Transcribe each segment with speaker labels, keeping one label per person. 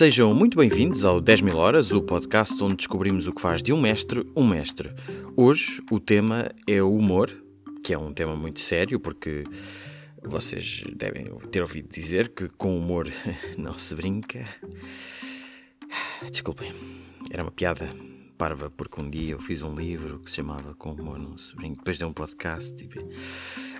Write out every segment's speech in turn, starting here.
Speaker 1: Sejam muito bem-vindos ao 10 mil horas, o podcast onde descobrimos o que faz de um mestre um mestre. Hoje o tema é o humor, que é um tema muito sério porque vocês devem ter ouvido dizer que com humor não se brinca. Desculpem, era uma piada parva porque um dia eu fiz um livro que se chamava Com humor não se brinca, depois deu um podcast. Tipo...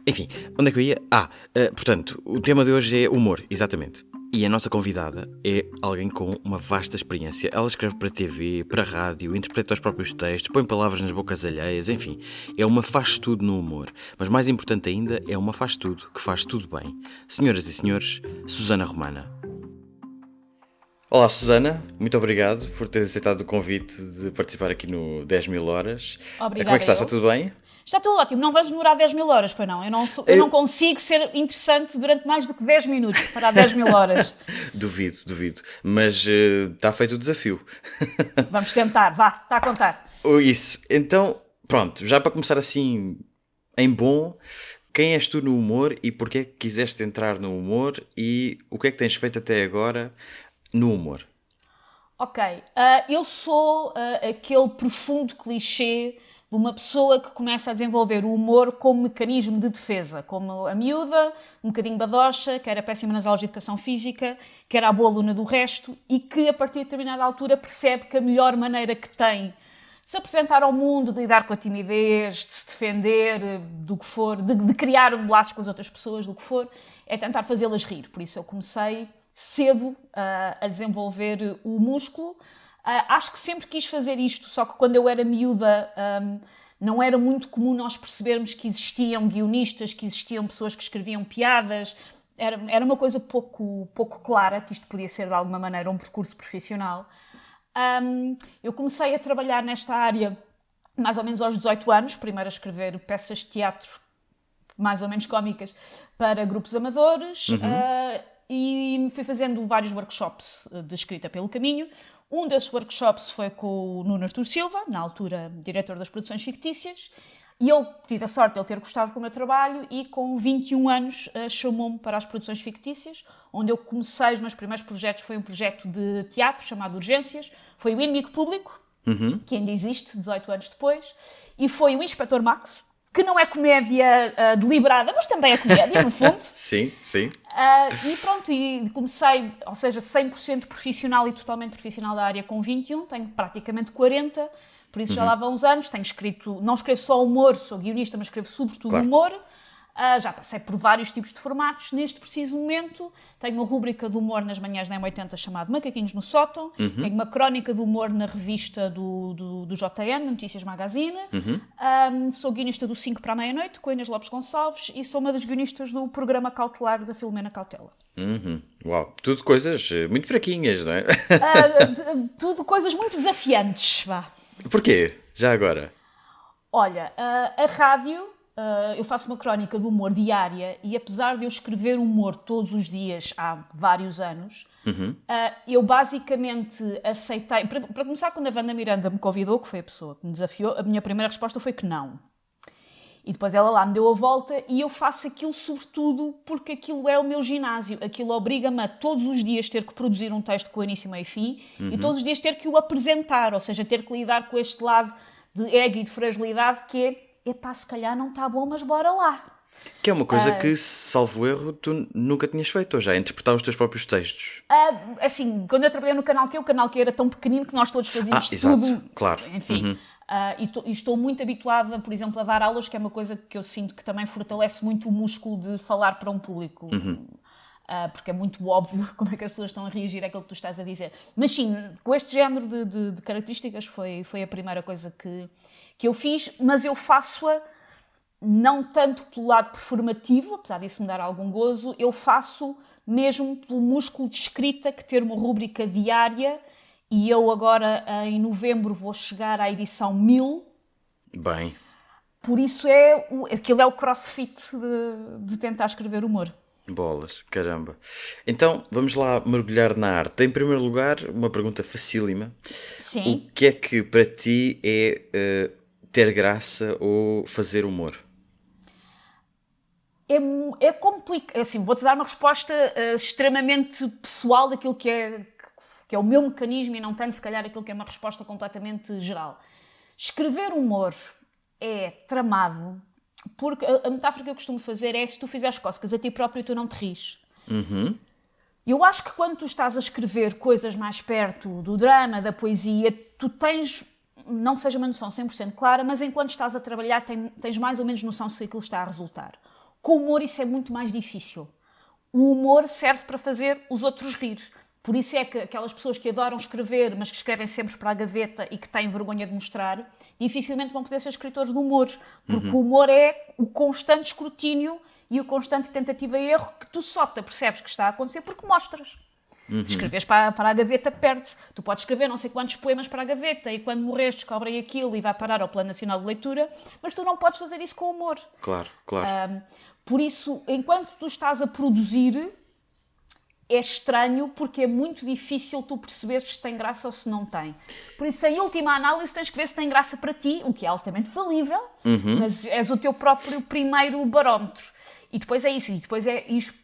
Speaker 1: Enfim, onde é que eu ia? Ah, uh, portanto, o tema de hoje é humor, exatamente. E a nossa convidada é alguém com uma vasta experiência. Ela escreve para TV, para rádio, interpreta os próprios textos, põe palavras nas bocas alheias, enfim, é uma faz-tudo no humor. Mas mais importante ainda, é uma faz-tudo, que faz tudo bem. Senhoras e senhores, Susana Romana. Olá Susana, muito obrigado por teres aceitado o convite de participar aqui no 10 mil horas.
Speaker 2: Obrigada.
Speaker 1: Como é que estás? Está tudo bem?
Speaker 2: Está tudo ótimo, não vais demorar 10 mil horas, pois não? Eu não, sou, eu, eu não consigo ser interessante durante mais do que 10 minutos para 10 mil horas.
Speaker 1: duvido, duvido. Mas uh, está feito o desafio.
Speaker 2: Vamos tentar, vá, está a contar.
Speaker 1: Isso. Então, pronto, já para começar assim em bom, quem és tu no humor e porquê é que quiseste entrar no humor e o que é que tens feito até agora no humor?
Speaker 2: Ok, uh, eu sou uh, aquele profundo clichê de uma pessoa que começa a desenvolver o humor como mecanismo de defesa, como a miúda, um bocadinho badocha, que era péssima nas aulas de educação física, que era a boa aluna do resto e que a partir de determinada altura percebe que a melhor maneira que tem de se apresentar ao mundo, de lidar com a timidez, de se defender, do que for, de, de criar laços com as outras pessoas, do que for, é tentar fazê-las rir. Por isso eu comecei cedo uh, a desenvolver o músculo, Uh, acho que sempre quis fazer isto, só que quando eu era miúda um, não era muito comum nós percebermos que existiam guionistas, que existiam pessoas que escreviam piadas. Era, era uma coisa pouco, pouco clara que isto podia ser de alguma maneira um percurso profissional. Um, eu comecei a trabalhar nesta área mais ou menos aos 18 anos, primeiro a escrever peças de teatro mais ou menos cómicas para grupos amadores. Uhum. Uh, e fui fazendo vários workshops de escrita pelo caminho. Um desses workshops foi com o Nuno Artur Silva, na altura diretor das produções fictícias, e eu tive a sorte de ele ter gostado do meu trabalho e com 21 anos uh, chamou-me para as produções fictícias, onde eu comecei, os meus primeiros projetos foi um projeto de teatro chamado Urgências, foi o Inimigo Público, uhum. que ainda existe 18 anos depois, e foi o Inspetor Max, que não é comédia uh, deliberada, mas também é comédia, no fundo.
Speaker 1: sim, sim.
Speaker 2: Uh, e pronto, e comecei, ou seja, 100% profissional e totalmente profissional da área com 21, tenho praticamente 40, por isso uhum. já lá vão uns anos, tenho escrito, não escrevo só humor, sou guionista, mas escrevo sobretudo claro. humor. Uh, já passei por vários tipos de formatos. Neste preciso momento, tenho uma rúbrica de humor nas manhãs da M80 chamada Macaquinhos no Sótão. Uhum. Tenho uma crónica de humor na revista do, do, do JN, Notícias Magazine. Uhum. Um, sou guionista do 5 para a meia-noite, com Inês Lopes Gonçalves, e sou uma das guionistas do programa cautelar da Filomena Cautela.
Speaker 1: Uhum. Uau, tudo coisas eh, muito fraquinhas, não é?
Speaker 2: Uh, tudo coisas muito desafiantes, vá.
Speaker 1: Porquê? Já agora?
Speaker 2: Olha, uh, a rádio Uh, eu faço uma crónica de humor diária e apesar de eu escrever humor todos os dias há vários anos, uhum. uh, eu basicamente aceitei. Para, para, começar, quando a Wanda Miranda me convidou, que foi a pessoa que me desafiou, a minha primeira resposta foi que não. E depois ela lá me deu a volta e eu faço aquilo sobretudo porque aquilo é o meu ginásio. Aquilo obriga-me a todos os dias ter que produzir um texto com início, meio e fim uhum. e todos os dias ter que o apresentar, ou seja, ter que lidar com este lado de ego e de fragilidade que é epá, se calhar não está bom, mas bora lá.
Speaker 1: Que é uma coisa uh, que, salvo erro, tu nunca tinhas feito, ou já interpretar os teus próprios textos.
Speaker 2: Uh, assim, quando eu trabalhei no canal que o canal que era tão pequenino que nós todos fazíamos ah, tudo.
Speaker 1: Exato, claro.
Speaker 2: Enfim. Uhum. Uh, e, to, e, estou muito habituada, por exemplo, a dar aulas, que é uma coisa que eu sinto que também fortalece muito o músculo de falar para um público. Uhum. Uh, porque é muito óbvio como é que as pessoas estão a reagir àquilo que tu estás a dizer. Mas sim, com este género de, de, de características foi, foi a primeira coisa que, que eu fiz, mas eu faço-a não tanto pelo lado performativo, apesar disso me dar algum gozo, eu faço mesmo pelo músculo de escrita que ter uma rúbrica diária e eu agora em novembro vou chegar à edição 1000.
Speaker 1: Bem.
Speaker 2: Por isso é o, aquilo é o crossfit de, de tentar escrever humor.
Speaker 1: Bolas, caramba. Então, vamos lá mergulhar na arte. Em primeiro lugar, uma pergunta facílima.
Speaker 2: Sim.
Speaker 1: O que é que para ti é uh, ter graça ou fazer humor?
Speaker 2: É, é complicado. É assim, vou-te dar uma resposta uh, extremamente pessoal daquilo que é, porque é o meu mecanismo e não tenho, se calhar, aquilo que é uma resposta completamente geral. Escrever humor é tramado, porque a, a metáfora que eu costumo fazer é se tu fizeres cócegas a ti próprio, tu não te ris.
Speaker 1: Uhum.
Speaker 2: Eu acho que quando tu estás a escrever coisas mais perto do drama, da poesia, tu tens, não que seja uma noção 100% clara, mas enquanto estás a trabalhar tens mais ou menos noção se aquilo está a resultar. Com o humor isso é muito mais difícil. O humor serve para fazer os outros rir. Por isso é que aquelas pessoas que adoram escrever, mas que escrevem sempre para a gaveta e que têm vergonha de mostrar, dificilmente vão poder ser escritores de humor, porque uhum. o humor é o constante escrutínio e o constante tentativa e erro que tu só te apercebes que está a acontecer porque mostras. Uhum. Se escreves para, para a gaveta, perde-se. Tu podes escrever não sei quantos poemas para a gaveta e quando morres descobrem aquilo e vai parar ao Plano Nacional de Leitura, mas tu não podes fazer isso com humor.
Speaker 1: Claro, claro.
Speaker 2: Um, por isso, enquanto tu estás a produzir, é estranho porque é muito difícil tu perceberes se tem graça ou se não tem. Por isso, em última análise, tens que ver se tem graça para ti, o que é altamente falível, uhum. mas és o teu próprio primeiro barómetro. E depois é isso, e depois é isso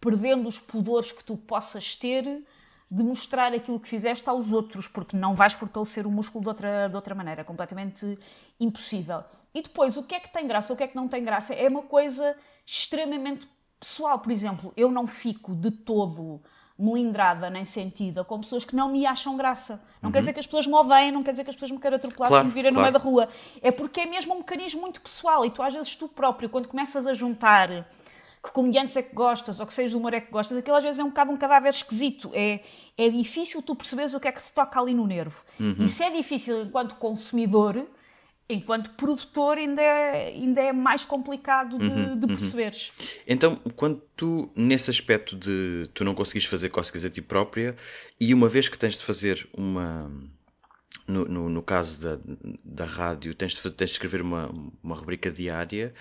Speaker 2: perdendo os pudores que tu possas ter de mostrar aquilo que fizeste aos outros, porque não vais fortalecer o músculo de outra, de outra maneira, é completamente impossível. E depois, o que é que tem graça, o que é que não tem graça, é uma coisa extremamente pessoal. Por exemplo, eu não fico de todo melindrada nem sentida com pessoas que não me acham graça. Não uhum. quer dizer que as pessoas me odeiem, não quer dizer que as pessoas me queiram atropelar claro, se me virem claro. no meio da rua. É porque é mesmo um mecanismo muito pessoal e tu às vezes tu próprio, quando começas a juntar que comediantes é que gostas ou que seja humor é que gostas, aquilo às vezes é um bocado um cadáver esquisito. É, é difícil tu perceberes o que é que te toca ali no nervo. Uhum. Isso é difícil enquanto consumidor, enquanto produtor ainda é, ainda é mais complicado de, uhum, de uhum. perceberes.
Speaker 1: Uhum. Então, quando tu, nesse aspecto de tu não conseguires fazer cócegas a ti própria, e uma vez que tens de fazer uma. No, no, no caso da, da rádio, tens de, tens de escrever uma, uma rubrica diária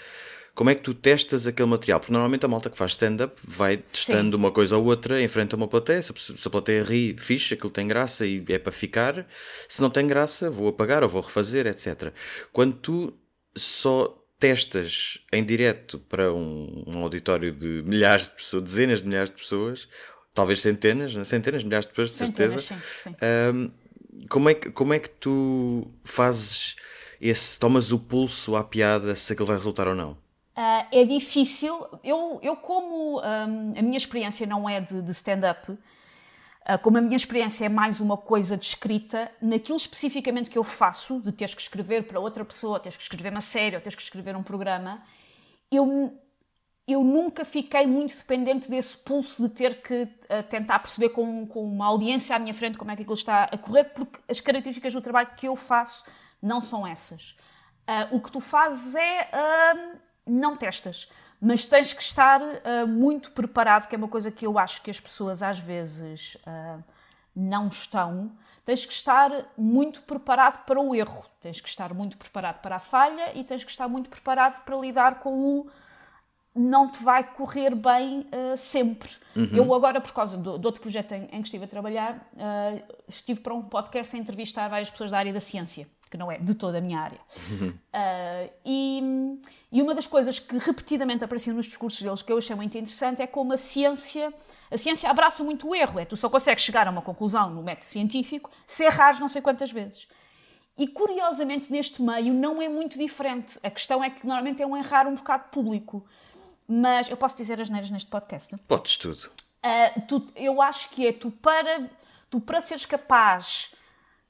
Speaker 1: como é que tu testas aquele material? Porque normalmente a malta que faz stand-up vai testando Sim. uma coisa ou outra, enfrenta uma plateia, se a plateia ri, fixe, aquilo tem graça e é para ficar. Se não tem graça, vou apagar ou vou refazer, etc. Quando tu só testas em direto para um, um auditório de milhares de pessoas, dezenas de milhares de pessoas, talvez centenas, né? centenas de milhares de pessoas, de centenas, certeza. Sim, sim. Um, como, é que, como é que tu fazes esse, tomas o pulso à piada se aquilo vai resultar ou não?
Speaker 2: Uh, é difícil. Eu, eu como um, a minha experiência não é de, de stand-up, uh, como a minha experiência é mais uma coisa de escrita, naquilo especificamente que eu faço, de teres que escrever para outra pessoa, teres que escrever uma série ou teres que escrever um programa, eu, eu nunca fiquei muito dependente desse pulso de ter que uh, tentar perceber com, com uma audiência à minha frente como é que aquilo está a correr, porque as características do trabalho que eu faço não são essas. o que tu fazes é não testas, mas tens que estar uh, muito preparado, que é uma coisa que eu acho que as pessoas às vezes uh, não estão. Tens que estar muito preparado para o erro, tens que estar muito preparado para a falha e tens que estar muito preparado para lidar com o não te vai correr bem uh, sempre. Uhum. Eu agora, por causa do, do outro projeto em, em, que estive a trabalhar, estive para um podcast a entrevistar várias pessoas da área da ciência que não é de toda a minha área. Uhum. Uh, e, e, uma das coisas que repetidamente apareciam nos discursos deles que eu achei muito interessante é como a ciência, a ciência abraça muito o erro, é tu só consegues chegar a uma conclusão no método científico se errares não sei quantas vezes. E curiosamente neste meio não é muito diferente. A questão é que normalmente é um errar um bocado público. Mas eu posso dizer as neiras neste podcast?
Speaker 1: Podes tudo.
Speaker 2: Uh, tu, eu acho que é tu para, tu para seres capaz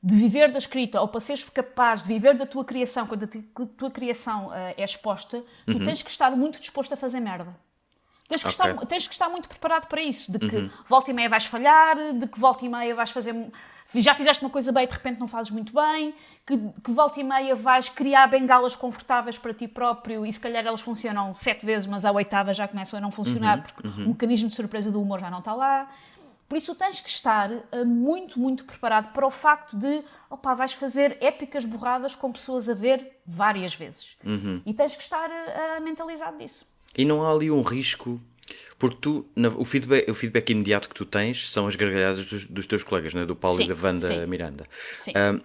Speaker 2: de viver da escrita ou para seres capaz de viver da tua criação, quando a tua criação uh, é exposta, tu uhum. tens que estar muito disposto a fazer merda. Tens que, okay. estar, tens que estar muito preparado para isso, de que uhum. volta e meia vais falhar, de que volta e meia vais fazer. Já fizeste uma coisa bem e de repente não fazes muito bem, que, que volta e meia vais criar bengalas confortáveis para ti próprio e se calhar elas funcionam sete vezes, mas a oitava já começam a não funcionar uhum. porque uhum. o mecanismo de surpresa do humor já não está lá. Por isso tens que estar uh, muito, muito preparado para o facto de, opa, vais fazer épicas borradas com pessoas a ver várias vezes. Uhum. E tens que estar uh, mentalizado disso.
Speaker 1: E não há ali um risco porque tu, o, feedback, o feedback imediato que tu tens são as gargalhadas dos, dos teus colegas, né? do Paulo sim, e da Wanda sim. Miranda. Sim. Um,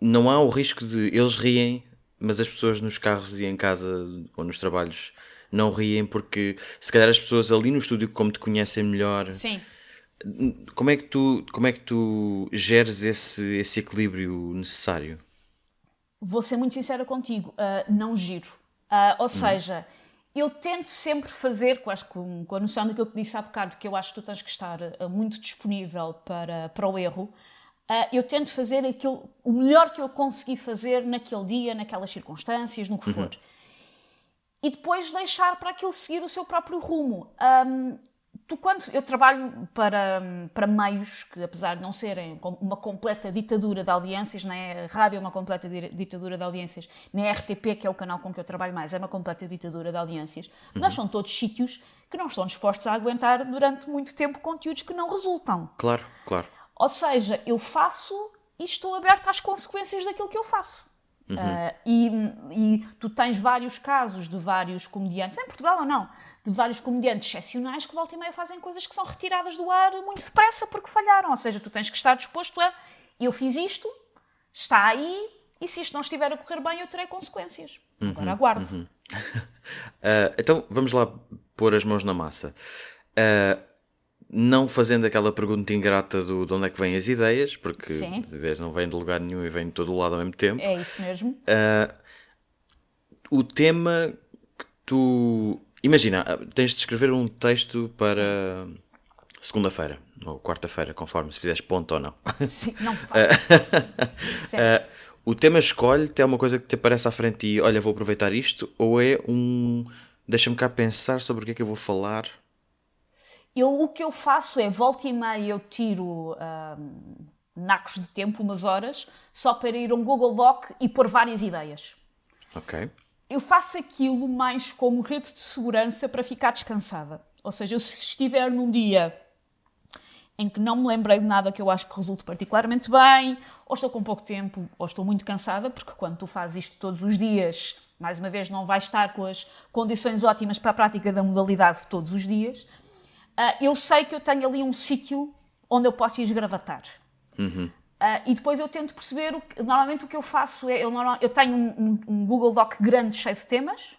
Speaker 1: não há o risco de eles riem, mas as pessoas nos carros e em casa ou nos trabalhos não riem porque se calhar as pessoas ali no estúdio, como te conhecem melhor,
Speaker 2: sim
Speaker 1: como é que tu, como é que tu geres esse, esse equilíbrio necessário?
Speaker 2: Vou ser muito sincera contigo, uh, não giro. Uh, ou seja, eu tento sempre fazer, com, com a noção daquilo que disse há bocado, que eu acho que tu tens que estar uh, muito disponível para, para o erro, eu tento fazer aquilo, o melhor que eu consegui fazer naquele dia, naquelas circunstâncias, no que for. Uhum. E depois deixar para aquilo seguir o seu próprio rumo. Um, tu quando eu trabalho para, para meios que apesar de não serem uma completa ditadura de audiências, nem a rádio é uma completa ditadura de audiências, nem a RTP, que é o canal com que eu trabalho mais, é uma completa ditadura de audiências, uhum. nós são todos sítios que não estão dispostos a aguentar durante muito tempo conteúdos que não resultam.
Speaker 1: Claro, claro.
Speaker 2: Ou seja, eu faço e estou aberta às consequências daquilo que eu faço. Uhum. Uh, e, e, tu tens vários casos de vários comediantes, em Portugal ou não, de vários comediantes excepcionais que volta e meia fazem coisas que são retiradas do ar muito depressa porque falharam. Ou seja, tu tens que estar disposto a eu fiz isto, está aí, e se isto não estiver a correr bem, eu terei consequências. Uhum, Agora aguardo. Uhum.
Speaker 1: uh, então vamos lá pôr as mãos na massa. Uh, não fazendo aquela pergunta ingrata do de onde é que vêm as ideias, porque Sim. ideias não vêm de lugar nenhum e vêm de todo o lado ao mesmo tempo.
Speaker 2: É isso mesmo.
Speaker 1: Uh, o tema que tu. Imagina, tens de escrever um texto para segunda-feira ou quarta-feira, conforme se fizeres ponto ou não.
Speaker 2: Sim, não faço.
Speaker 1: uh, o tema escolhe-te é uma coisa que te aparece à frente e olha, vou aproveitar isto, ou é um. Deixa-me cá pensar sobre o que é que eu vou falar
Speaker 2: eu, o que eu faço é, volta e meia, eu tiro um, nacos de tempo, umas horas, só para ir a um Google Doc e pôr várias ideias.
Speaker 1: Ok.
Speaker 2: Eu faço aquilo mais como rede de segurança para ficar descansada. Ou seja, eu se estiver num dia em que não me lembrei de nada que eu acho que resulte particularmente bem, ou estou com pouco tempo, ou estou muito cansada, porque quando tu fazes isto todos os dias, mais uma vez, não vais estar com as condições ótimas para a prática da modalidade todos os dias uh, eu sei que eu tenho ali um sítio onde eu posso ir esgravatar.
Speaker 1: Uhum.
Speaker 2: Uh, e depois eu tento perceber, o que, normalmente o que eu faço é, eu, eu tenho um, um, um, Google Doc grande cheio de temas,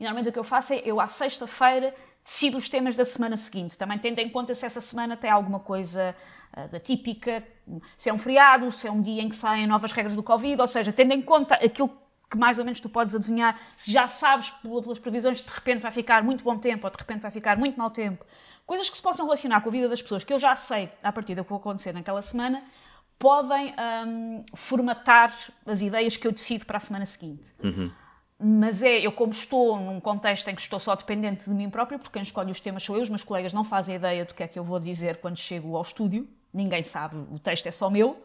Speaker 2: e normalmente o que eu faço é, eu à sexta-feira decido os temas da semana seguinte, também tendo em conta se essa semana tem alguma coisa uh, da típica, se é um feriado, se é um dia em que saem novas regras do Covid, ou seja, tendo em conta aquilo que mais ou menos tu podes adivinhar, se já sabes pelas previsões de repente vai ficar muito bom tempo ou de repente vai ficar muito mau tempo, coisas que se possam relacionar com a vida das pessoas que eu já sei a partir do que vai acontecer naquela semana, podem um, formatar as ideias que eu decido para a semana seguinte.
Speaker 1: Uhum.
Speaker 2: Mas é, eu como estou num contexto em que estou só dependente de mim próprio, porque quem escolhe os temas sou eu, os meus colegas não fazem ideia do que é que eu vou dizer quando chego ao estúdio, ninguém sabe, o texto é só meu,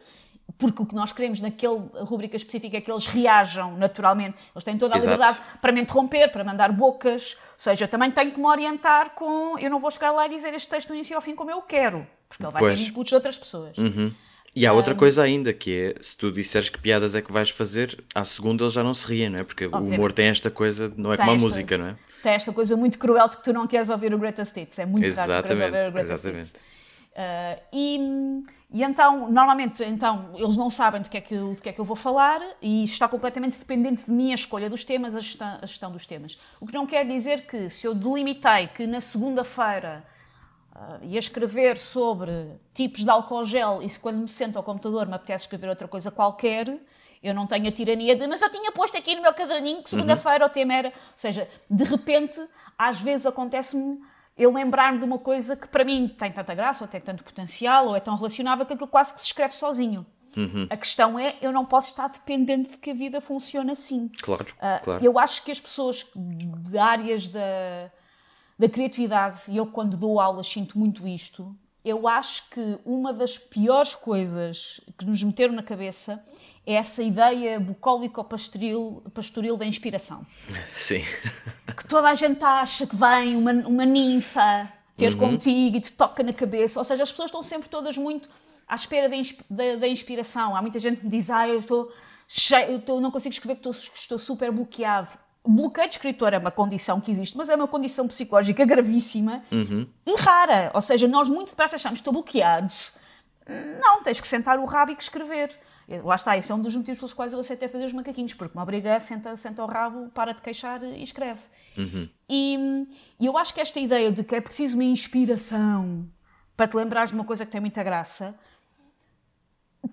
Speaker 2: porque o que nós queremos naquela rubrica específica é que eles reajam naturalmente. Eles têm toda a Exato. liberdade para me interromper, para mandar bocas. Ou seja, eu também tenho que me orientar com. Eu não vou chegar lá e dizer este texto do início ao fim como eu quero, porque ele vai pois. ter inputs de outras pessoas.
Speaker 1: Uhum. E há outra um, coisa ainda, que é se tu disseres que piadas é que vais fazer, à segunda eles já não se riem, não é? Porque Obviamente. o humor tem esta coisa, não é tem como a esta, música, não é?
Speaker 2: Tem esta coisa muito cruel de que tu não queres ouvir o Greatest Hits. É muito exatamente, raro que queres ouvir o Greatest exatamente. Hits. Uh, e e então, normalmente, então, eles não sabem de que, é que, de que é que eu vou falar e está completamente dependente de mim a escolha dos temas, a gestão, a gestão dos temas. O que não quer dizer que, se eu delimitei que na segunda-feira uh, ia escrever sobre tipos de álcool gel e se quando me sento ao computador me apetece escrever outra coisa qualquer, eu não tenho a tirania de mas eu tinha posto aqui no meu caderninho que segunda-feira uhum. o tema era... Ou seja, de repente, às vezes acontece-me eu lembrar-me de uma coisa que para mim tem tanta graça, ou tem tanto potencial, ou é tão relacionável que aquilo quase que se escreve sozinho.
Speaker 1: Uhum.
Speaker 2: A questão é, eu não posso estar dependente de que a vida funcione assim.
Speaker 1: Claro, uh, claro.
Speaker 2: Eu acho que as pessoas de áreas da, da criatividade, e eu quando dou aulas sinto muito isto, eu acho que uma das piores coisas que nos meteram na cabeça é essa ideia bucólico-pastoril pastoril da inspiração.
Speaker 1: Sim.
Speaker 2: Que toda a gente acha que vem uma, uma ninfa ter uhum. contigo e te toca na cabeça. Ou seja, as pessoas estão sempre todas muito à espera da, da, da inspiração. Há muita gente que me diz, ah, eu estou cheio, eu não consigo escrever porque estou, estou super bloqueado. Bloqueio de escritor é uma condição que existe, mas é uma condição psicológica gravíssima
Speaker 1: uhum.
Speaker 2: e rara. Ou seja, nós muito depressa achamos que estou bloqueado. Não, tens que sentar o rabo e escrever. Lá está, isso é um dos motivos pelos quais eu aceitei fazer os macaquinhos, porque me obriga, senta, senta o rabo, para de queixar e escreve.
Speaker 1: Uhum.
Speaker 2: E, e, eu acho que esta ideia de que é preciso uma inspiração para te lembrares de uma coisa que tem muita graça,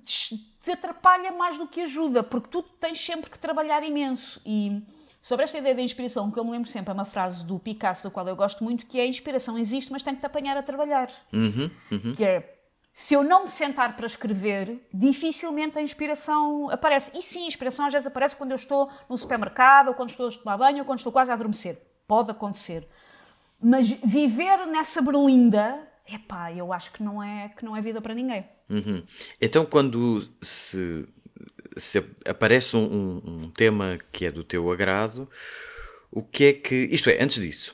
Speaker 2: te, te atrapalha mais do que ajuda, porque tu tens sempre que trabalhar imenso. E sobre esta ideia da inspiração, que eu me lembro sempre, é uma frase do Picasso, da qual eu gosto muito, que é a inspiração existe, mas tem que te apanhar a trabalhar.
Speaker 1: Uhum, uhum.
Speaker 2: Que é, se eu não me sentar para escrever, dificilmente a inspiração aparece. E sim, a inspiração às vezes aparece quando eu estou no supermercado, ou quando estou a tomar banho, ou quando estou quase a adormecer. Pode acontecer. Mas viver nessa berlinda, epá, eu acho que não é, que não é vida para ninguém.
Speaker 1: Uhum. Então, quando se, se aparece um, um, um, tema que é do teu agrado, o que é que. Isto é, antes disso,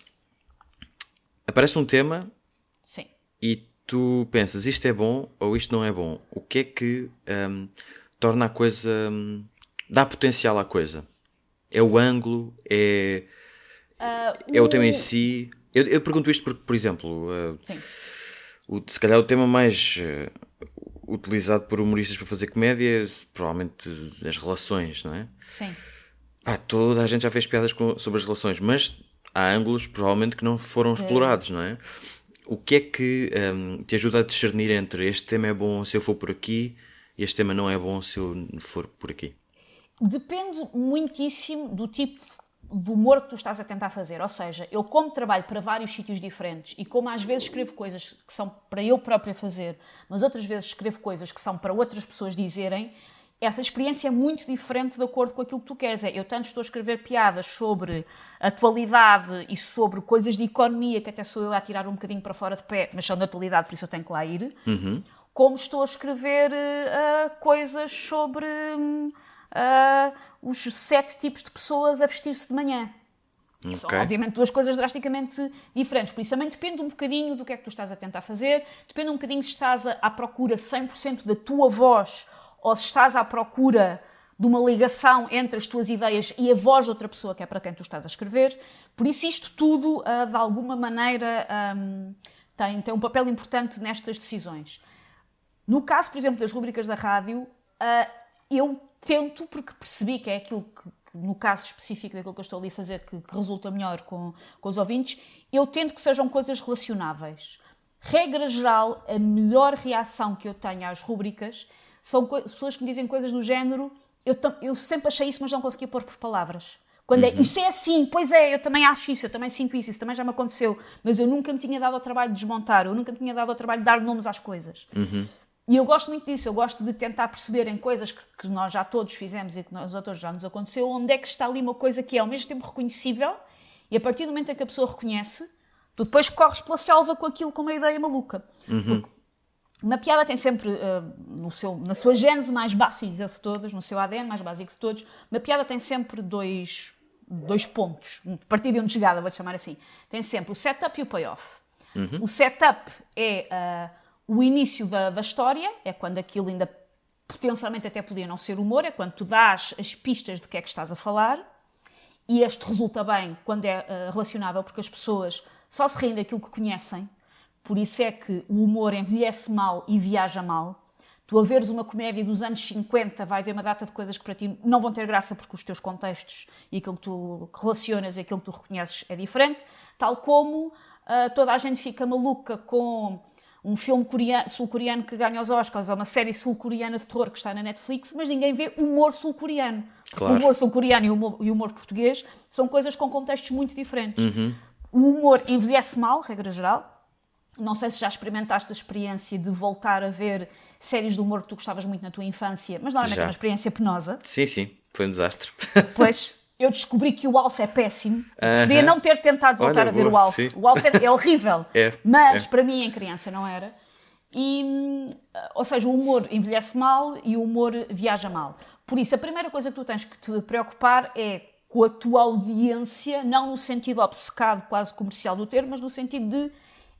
Speaker 1: aparece um tema
Speaker 2: Sim.
Speaker 1: e tu pensas isto é bom ou isto não é bom. O que é que um, torna a coisa. Um, dá potencial à coisa? É o ângulo? É,
Speaker 2: uh,
Speaker 1: é o tema em si? Eu, eu, pergunto isto porque, por exemplo, uh, o, se calhar o tema mais uh, utilizado por humoristas para fazer comédia, provavelmente as relações, não é?
Speaker 2: Sim.
Speaker 1: Ah, toda a gente já fez piadas com, sobre as relações, mas há ângulos provavelmente que não foram é. explorados, não é? O que é que um, te ajuda a discernir entre este tema é bom se eu for por aqui e este tema não é bom se eu for por aqui?
Speaker 2: Depende muitíssimo do tipo do humor que tu estás a tentar fazer. Ou seja, eu como trabalho para vários sítios diferentes e como às vezes escrevo coisas que são para eu própria fazer, mas outras vezes escrevo coisas que são para outras pessoas dizerem, essa experiência é muito diferente de acordo com aquilo que tu queres. É, eu tanto estou a escrever piadas sobre atualidade e sobre coisas de economia, que até sou eu a tirar um bocadinho para fora de pé, mas são de atualidade, por isso eu tenho que lá ir.
Speaker 1: Uhum.
Speaker 2: Como estou a escrever uh, coisas sobre... Uh, os sete tipos de pessoas a vestir-se de manhã. Okay. São, obviamente, duas coisas drasticamente diferentes. Por isso, também depende um bocadinho do que é que tu estás a tentar fazer, depende um bocadinho se estás à procura 100% da tua voz ou se estás à procura de uma ligação entre as tuas ideias e a voz de outra pessoa que é para quem tu estás a escrever. Por isso, isto tudo, uh, de alguma maneira, um, tem, tem um papel importante nestas decisões. No caso, por exemplo, das rubricas da rádio, uh, eu tento, porque percebi que é aquilo que, no caso específico daquilo que eu estou ali a fazer, que, que resulta melhor com, com os ouvintes, eu tento que sejam coisas relacionáveis. Regra geral, a melhor reação que eu tenho às rubricas são pessoas que me dizem coisas do género. Eu, eu sempre achei isso, mas não conseguia pôr por palavras. Quando é, uhum. isso é assim, pois é, eu também acho isso, eu também sinto isso, isso também já me aconteceu, mas eu nunca me tinha dado ao trabalho de desmontar, eu nunca me tinha dado ao trabalho de dar nomes às coisas.
Speaker 1: Uhum.
Speaker 2: E eu gosto muito disso, eu gosto de tentar perceber em coisas que, que, nós já todos fizemos e que nós todos já nos aconteceu, onde é que está ali uma coisa que é ao mesmo tempo reconhecível e a partir do momento em que a pessoa reconhece, tu depois corres pela selva com aquilo com uma ideia maluca.
Speaker 1: Uhum.
Speaker 2: uma piada tem sempre, uh, no seu, na sua gênese mais básica de todas, no seu ADN mais básico de todos, uma piada tem sempre dois, dois pontos, partida e onde chegada, vou chamar assim. Tem sempre o setup e o payoff.
Speaker 1: Uhum.
Speaker 2: O setup é... Uh, o início da, da história é quando aquilo ainda potencialmente até podia não ser humor, é quando tu dás as pistas de que é que estás a falar, e este resulta bem quando é uh, relacionável, porque as pessoas só se riem daquilo que conhecem, por isso é que o humor envelhece mal e viaja mal. Tu a veres uma comédia dos anos 50, vai ver uma data de coisas que para ti não vão ter graça porque os teus contextos e aquilo que tu relacionas e aquilo que tu reconheces é diferente, tal como uh, toda a gente fica maluca com um filme sul-coreano que ganha os Oscars ou uma série sul-coreana de terror que está na Netflix, mas ninguém vê humor sul-coreano.
Speaker 1: Claro.
Speaker 2: O humor sul-coreano e o humor, e humor português são coisas com contextos muito diferentes.
Speaker 1: Uhum.
Speaker 2: O humor envelhece mal, regra geral. Não sei se já experimentaste a experiência de voltar a ver séries de humor que tu gostavas muito na tua infância, mas normalmente já. é uma experiência penosa.
Speaker 1: Sim, sim, foi um desastre.
Speaker 2: Pois, eu descobri que o Alf é péssimo. Uh. Podia não ter tentado voltar Olha, a ver boa, o Alf. Sim. O Alf é, é horrível.
Speaker 1: é,
Speaker 2: mas
Speaker 1: é.
Speaker 2: para mim, em criança, não era. E, ou seja, o humor envelhece mal e o humor viaja mal. Por isso, a primeira coisa que tu tens que te preocupar é com a tua audiência, não no sentido obcecado, quase comercial do termo, mas no sentido de,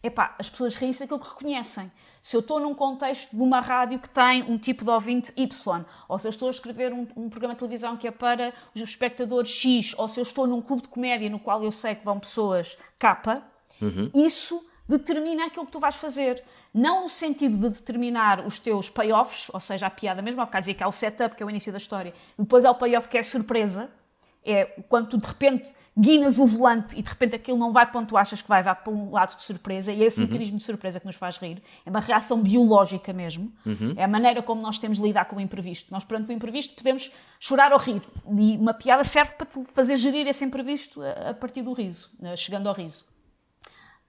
Speaker 2: epá, as pessoas riem-se daquilo que reconhecem se eu estou num contexto de uma rádio que tem um tipo de ouvinte Y, ou se eu estou a escrever um, um, programa de televisão que é para os espectadores X, ou se eu estou num clube de comédia no qual eu sei que vão pessoas K,
Speaker 1: uhum.
Speaker 2: isso determina aquilo que tu vais fazer. Não no sentido de determinar os teus payoffs, ou seja, a piada mesmo, há bocado dizia que há o setup, que é o início da história, depois há o payoff que é a surpresa, É quando tu de repente guinas o volante e de repente aquilo não vai para onde tu achas que vai, vai para um lado de surpresa, e é esse mecanismo de surpresa que nos faz rir. É uma reação biológica mesmo. É a maneira como nós temos de lidar com o imprevisto. Nós, perante o imprevisto, podemos chorar ou rir. E uma piada serve para te fazer gerir esse imprevisto a, a partir do riso, eh, chegando ao riso.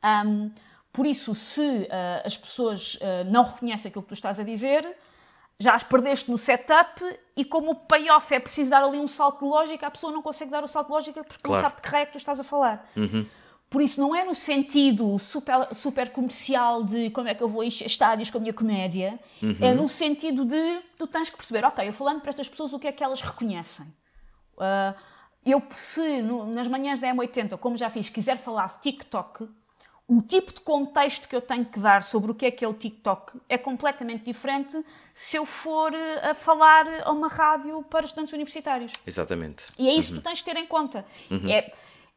Speaker 2: Um, por isso, se uh, as pessoas uh, não reconhecem aquilo que tu estás a dizer, já as perdeste no setup e como o payoff é preciso dar ali um salto de lógica, a pessoa não consegue dar o salto de lógica porque
Speaker 1: Claro.
Speaker 2: não sabe de que raio é que tu estás a falar. Por isso, não é no sentido super, super comercial de como é que eu vou encher estádios com a minha comédia, é no sentido de tu tens que perceber, ok, eu falando para estas pessoas o que é que elas reconhecem. Uh, eu, se no- nas manhãs da M80, como já fiz, quiser falar de TikTok, o tipo de contexto que eu tenho que dar sobre o que é que é o TikTok é completamente diferente se eu for eh, a falar a uma rádio para estudantes universitários.
Speaker 1: Exatamente.
Speaker 2: E é isso que tu tens de ter em conta. É,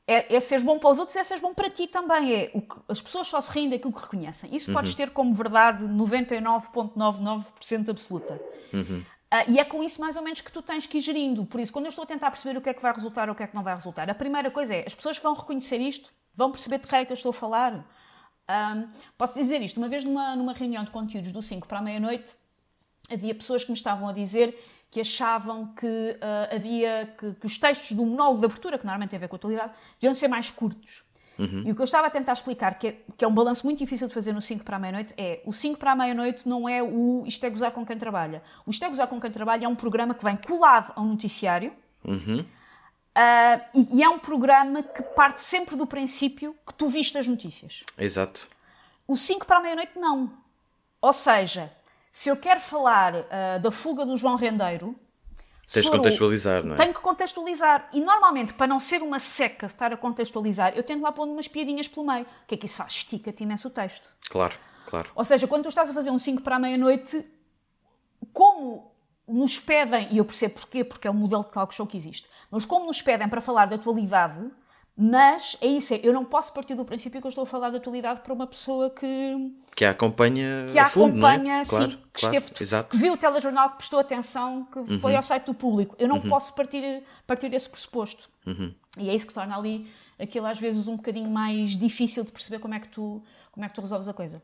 Speaker 2: é, é seres bom para os outros é seres bom para ti também. É o que, as pessoas só se riem daquilo que reconhecem. Isso podes ter como verdade 99,99% absoluta. Ah, e é com isso mais ou menos que tu tens que ir gerindo. Por isso, quando eu estou a tentar perceber o que é que vai resultar ou o que é que não vai resultar, a primeira coisa é, as pessoas vão reconhecer isto, vão perceber de que é que eu estou a falar. Posso dizer isto, uma vez numa, numa reunião de conteúdos do 5 para a meia-noite, havia pessoas que me estavam a dizer que achavam que ah, havia que, que os textos do monólogo de abertura, que normalmente tem a ver com a atualidade, deviam ser mais curtos. E o que eu estava a tentar explicar, que é, que é um balanço muito difícil de fazer no 5 para a meia-noite, é o 5 para a meia-noite não é o Isto é Gozar com quem trabalha. O Isto é Gozar com quem trabalha é um programa que vem colado ao noticiário ah, e, e é um programa que parte sempre do princípio que tu viste as notícias.
Speaker 1: Exato.
Speaker 2: O 5 para a meia-noite, não. Ou seja, se eu quero falar ah, da fuga do João Rendeiro.
Speaker 1: Tens de contextualizar, não é?
Speaker 2: Tenho que contextualizar. E normalmente, para não ser uma seca de estar a contextualizar, eu tento lá pôr umas piadinhas pelo meio. O que é que isso faz? Estica-te imenso o texto.
Speaker 1: Claro, claro.
Speaker 2: Ou seja, quando tu estás a fazer um 5 para a meia-noite, como nos pedem, e eu percebo porquê, porque é um modelo de talk show que existe, mas como nos pedem para falar de atualidade, mas é isso, é, eu não posso partir do princípio que eu estou a falar de atualidade para uma pessoa que,
Speaker 1: Que a acompanha
Speaker 2: que a
Speaker 1: a fundo, é?
Speaker 2: acompanha,
Speaker 1: Claro,
Speaker 2: sim, que
Speaker 1: claro,
Speaker 2: esteve,
Speaker 1: Exato.
Speaker 2: que viu o telejornal, que prestou atenção, que foi ao site do público. Eu não posso partir, partir desse pressuposto. E é isso que torna ali aquilo às vezes um bocadinho mais difícil de perceber como é que tu, como é que tu resolves a coisa.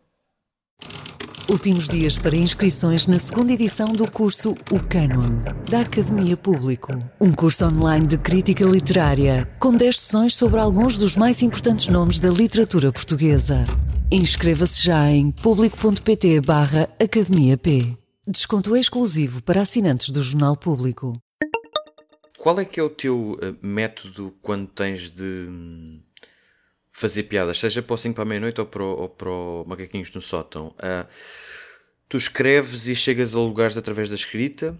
Speaker 3: Últimos dias para inscrições na segunda edição do curso O Cânon, da Academia Público. Um curso online de crítica literária, com 10 sessões sobre alguns dos mais importantes nomes da literatura portuguesa. Inscreva-se já em público.pt barra Academia P. Desconto exclusivo para assinantes do Jornal Público.
Speaker 1: Qual é que é o teu eh, método quando tens de hum, fazer piadas, seja para o 5 para a meia-noite ou para o, ou para o Macaquinhos no Sótão? Ah, tu escreves e chegas a lugares através da escrita?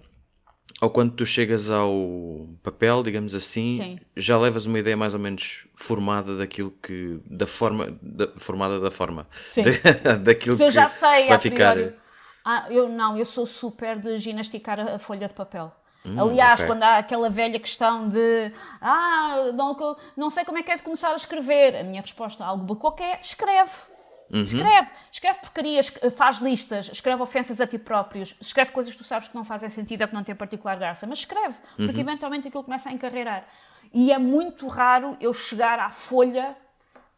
Speaker 1: Ou quando tu chegas ao papel, digamos assim,
Speaker 2: Sim.
Speaker 1: já levas uma ideia mais ou menos formada daquilo que. da forma. da- formada da forma.
Speaker 2: Sim.
Speaker 1: Da- daquilo
Speaker 2: Se eu já
Speaker 1: que
Speaker 2: sei,
Speaker 1: vai ficar.
Speaker 2: Ah, eu não, eu sou super de ginasticar a folha de papel. Aliás,
Speaker 1: ok.
Speaker 2: quando há aquela velha questão de ah, não, não sei como é que é de começar a escrever, a minha resposta a algo qualquer é escreve. Escreve, escreve porcarias, faz listas, escreve ofensas a ti próprios, escreve coisas que tu sabes que não fazem sentido ou que não têm particular graça, mas escreve, porque eventualmente aquilo começa a encarreirar. E é muito raro eu chegar à folha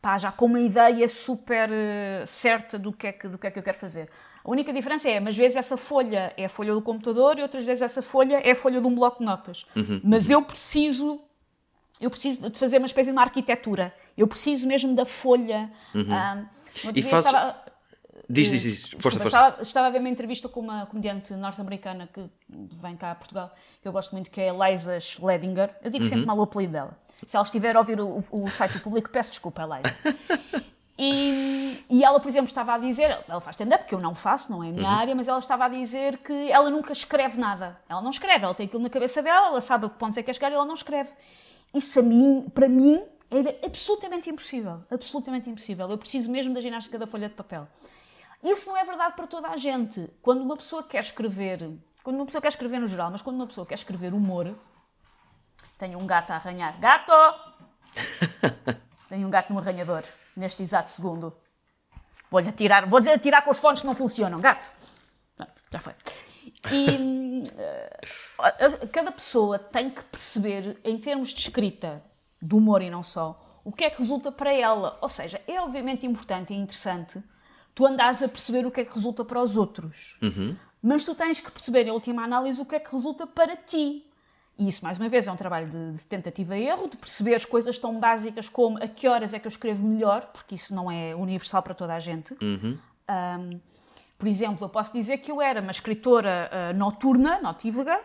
Speaker 2: pá, já com uma ideia super eh, certa do que, é que, do que é que eu quero fazer. A única diferença é, umas vezes essa folha é a folha do computador e outras vezes essa folha é a folha de um bloco de notas.
Speaker 1: Uhum,
Speaker 2: Mas eu preciso eu preciso de fazer uma espécie de uma arquitetura. Eu preciso mesmo da folha. Ah, no outro
Speaker 1: Uhum. E fazes-
Speaker 2: estava-
Speaker 1: Diz, diz, diz. Força, força.
Speaker 2: Estava, estava a ver uma entrevista com uma comediante norte-americana que vem cá a Portugal, que eu gosto muito, que é Liza Schledinger. Eu digo
Speaker 1: Uhum.
Speaker 2: sempre mal o apelido dela. Se ela estiver a ouvir o, o site do público, peço desculpa, Liza. E, e ela, por exemplo, estava a dizer, ela faz stand-up, que eu não faço, não é a minha área, mas ela estava a dizer que ela nunca escreve nada. Ela não escreve, ela tem aquilo na cabeça dela, ela sabe a que pontos é que quer chegar e ela não escreve. Isso a mim, para mim, era absolutamente impossível. Absolutamente impossível. Eu preciso mesmo da ginástica da folha de papel. Isso não é verdade para toda a gente. Quando uma pessoa quer escrever, quando uma pessoa quer escrever no geral, mas quando uma pessoa quer escrever humor, tenho um gato a arranhar. Gato! tenho um gato no arranhador, neste exato segundo. Vou-lhe atirar, vou-lhe atirar com os fones que não funcionam. Gato! Pronto, já foi. E, uh, cada pessoa tem que perceber, em termos de escrita, do humor e não só, o que é que resulta para ela. Ou seja, é obviamente importante e interessante tu andares a perceber o que é que resulta para os outros.
Speaker 1: Uhum.
Speaker 2: Mas tu tens que perceber, em última análise, o que é que resulta para ti. E isso, mais uma vez, é um trabalho de, de tentativa e erro, de perceber as coisas tão básicas como a que horas é que eu escrevo melhor, porque isso não é universal para toda a gente.
Speaker 1: Uhum.
Speaker 2: Um, por exemplo, eu posso dizer que eu era uma escritora uh, noturna, notívaga,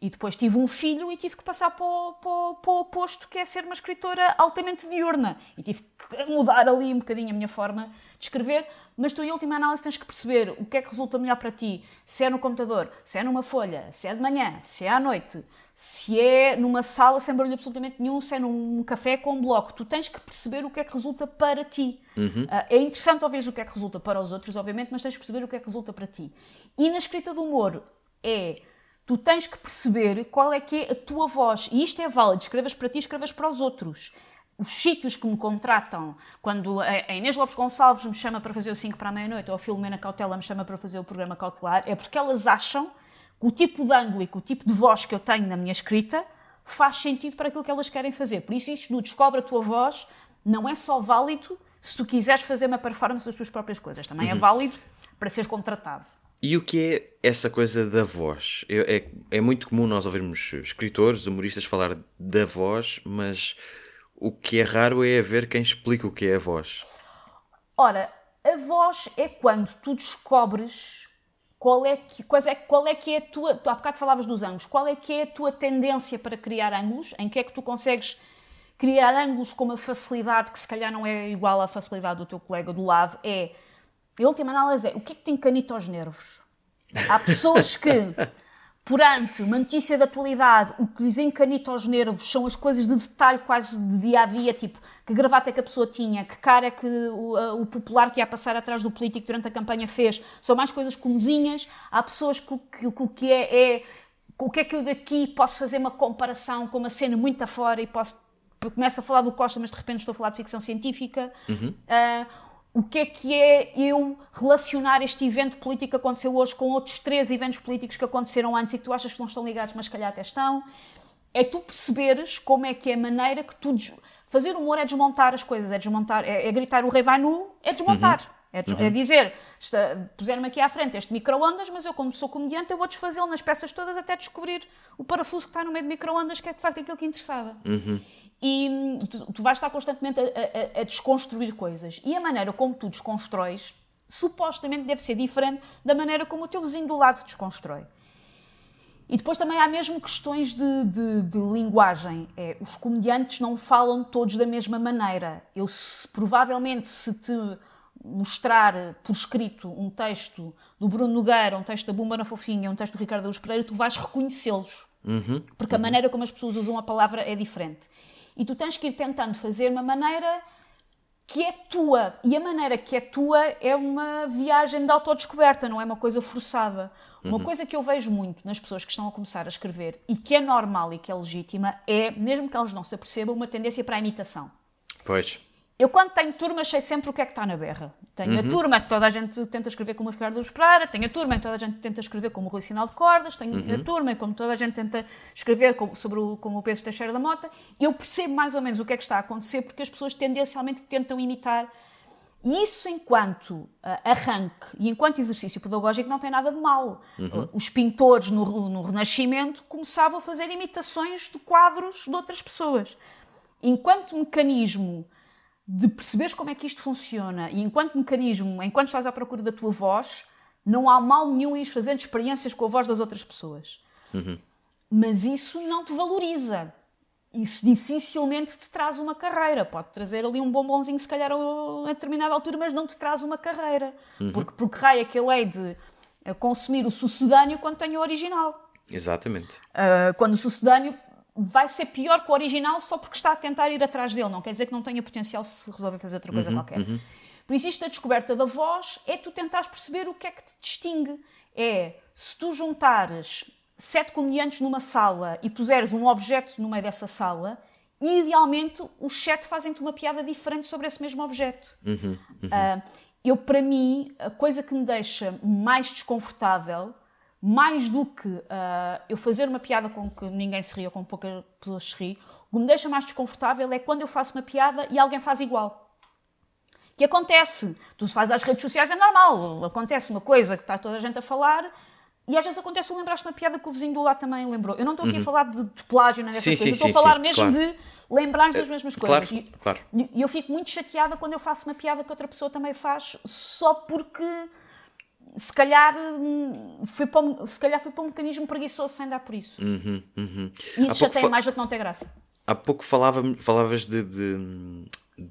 Speaker 2: e depois tive um filho e tive que passar para o, para, para o oposto, que é ser uma escritora altamente diurna. E tive que mudar ali um bocadinho a minha forma de escrever. Mas tu, em última análise, tens que perceber o que é que resulta melhor para ti. Se é no computador, se é numa folha, se é de manhã, se é à noite, se é numa sala sem barulho absolutamente nenhum, se é num café com um bloco. Tu tens que perceber o que é que resulta para ti.
Speaker 1: Uhum.
Speaker 2: Uh, é interessante ouvir o que é que resulta para os outros, obviamente, mas tens que perceber o que é que resulta para ti. E na escrita do humor é tu tens que perceber qual é que é a tua voz. E isto é válido, escrevas para ti, escrevas para os outros. Os sítios que me contratam, quando a Inês Lopes Gonçalves me chama para fazer o 5 para a meia-noite, ou a Filomena Cautela me chama para fazer o programa cautelar, é porque elas acham o tipo de ângulo e que o tipo de voz que eu tenho na minha escrita faz sentido para aquilo que elas querem fazer. Por isso, isto do Descobre a Tua Voz não é só válido se tu quiseres fazer uma performance das tuas próprias coisas, também é uhum. é válido para seres contratado.
Speaker 1: E o que é essa coisa da voz? É, é, é, muito comum nós ouvirmos escritores, humoristas falar da voz, mas o que é raro é haver quem explique o que é a voz.
Speaker 2: Ora, a voz é quando tu descobres qual é que, qual é, qual é, que é a tua. Tu há bocado falavas dos ângulos. Qual é que é a tua tendência para criar ângulos? Em que é que tu consegues criar ângulos com uma facilidade que se calhar não é igual à facilidade do teu colega do lado? É a última análise é o que é que tem canito aos nervos? Há pessoas que, perante uma notícia da atualidade, o que lhes encanita aos nervos são as coisas de detalhe quase de dia a dia, tipo que gravata é que a pessoa tinha, que cara é que o, o popular que ia passar atrás do político durante a campanha fez. São mais coisas comezinhas. Há pessoas que o que é, é o que é que eu daqui posso fazer uma comparação com uma cena muito afora e posso começo a falar do Costa, mas de repente estou a falar de ficção científica.
Speaker 1: Uhum.
Speaker 2: Uh, o que é que é eu relacionar este evento político que aconteceu hoje com outros três eventos políticos que aconteceram antes e que tu achas que não estão ligados, mas calhar até estão. É tu perceberes como é que é a maneira que tu. Fazer humor é desmontar as coisas, é desmontar, é, é gritar o rei vai nu, é desmontar. Uhum. É, des... uhum. é, dizer, puseram-me aqui à frente este micro-ondas, mas eu, como sou comediante, eu vou desfazê-lo nas peças todas até descobrir o parafuso que está no meio do micro-ondas, que é de facto aquilo que interessava.
Speaker 1: Uhum
Speaker 2: e hum, tu, tu vais estar constantemente a, a, a, desconstruir coisas. E a maneira como tu desconstróis, supostamente deve ser diferente da maneira como o teu vizinho do lado desconstrói. E depois também há mesmo questões de, de, de linguagem. É, os comediantes não falam todos da mesma maneira. Eu, se, provavelmente, se te mostrar por escrito um texto do Bruno Nogueira, um texto da Bumba na Fofinha, um texto do Ricardo Luz Pereira, tu vais reconhecê-los.
Speaker 1: Uhum,
Speaker 2: porque
Speaker 1: uhum.
Speaker 2: a maneira como as pessoas usam a palavra é diferente. E tu tens que ir tentando fazer uma maneira que é tua. E a maneira que é tua é uma viagem de autodescoberta, não é uma coisa forçada. Uma uhum. coisa que eu vejo muito nas pessoas que estão a começar a escrever e que é normal e que é legítima é, mesmo que elas não se apercebam, uma tendência para a imitação.
Speaker 1: Pois.
Speaker 2: Eu, quando tenho turma, sei sempre o que é que está na berra. Tenho uhum. a turma que toda a gente tenta escrever como o Ricardo Luz Pereira, tenho a turma que toda a gente tenta escrever como o Rui Sinal de Cordas, tenho uhum. a turma como toda a gente tenta escrever como, sobre o, como o Pedro Teixeira da Mota. Eu percebo mais ou menos o que é que está a acontecer porque as pessoas tendencialmente tentam imitar. E isso, enquanto uh, arranque e enquanto exercício pedagógico, não tem nada de mal.
Speaker 1: Uhum.
Speaker 2: Uh, os pintores no, no Renascimento começavam a fazer imitações de quadros de outras pessoas. Enquanto mecanismo de perceberes como é que isto funciona e enquanto mecanismo, enquanto estás à procura da tua voz, não há mal nenhum em fazendo experiências com a voz das outras pessoas.
Speaker 1: Uhum.
Speaker 2: Mas isso não te valoriza. Isso dificilmente te traz uma carreira. Pode trazer ali um bombonzinho, se calhar, a determinada altura, mas não te traz uma carreira.
Speaker 1: Uhum.
Speaker 2: Porque, porque raio é que eu hei de eh, consumir o sucedâneo quando tenho o original.
Speaker 1: Exatamente.
Speaker 2: Uh, quando o sucedâneo vai ser pior que o original só porque está a tentar ir atrás dele. Não quer dizer que não tenha potencial se resolver fazer outra coisa
Speaker 1: uhum,
Speaker 2: qualquer.
Speaker 1: Uhum.
Speaker 2: Por isso, isto da descoberta da voz é tu tentares perceber o que é que te distingue. É, se tu juntares sete comediantes numa sala e puseres um objeto no meio dessa sala, idealmente os sete fazem-te uma piada diferente sobre esse mesmo objeto.
Speaker 1: Uhum,
Speaker 2: uh, eu, para mim, a coisa que me deixa mais desconfortável mais do que uh, eu fazer uma piada com que ninguém se ria, com poucas pessoas se ri, o que me deixa mais desconfortável é quando eu faço uma piada e alguém faz igual. Que acontece. Tu fazes às redes sociais, é normal. Acontece uma coisa que está toda a gente a falar e às vezes acontece, lembraste uma piada que o vizinho do lado também lembrou. Eu não estou aqui uhum. a falar de, de plágio nem dessas sim, coisas, sim, estou sim, a falar mesmo claro. de lembrar das mesmas coisas.
Speaker 1: Claro, claro.
Speaker 2: E eu fico muito chateada quando eu faço uma piada que outra pessoa também faz, só porque se calhar foi para um, se calhar foi para um mecanismo preguiçoso sem dar por isso.
Speaker 1: Uhum, uhum.
Speaker 2: E isso já tem mais do que não ter graça.
Speaker 1: Há pouco falava, falavas de, de,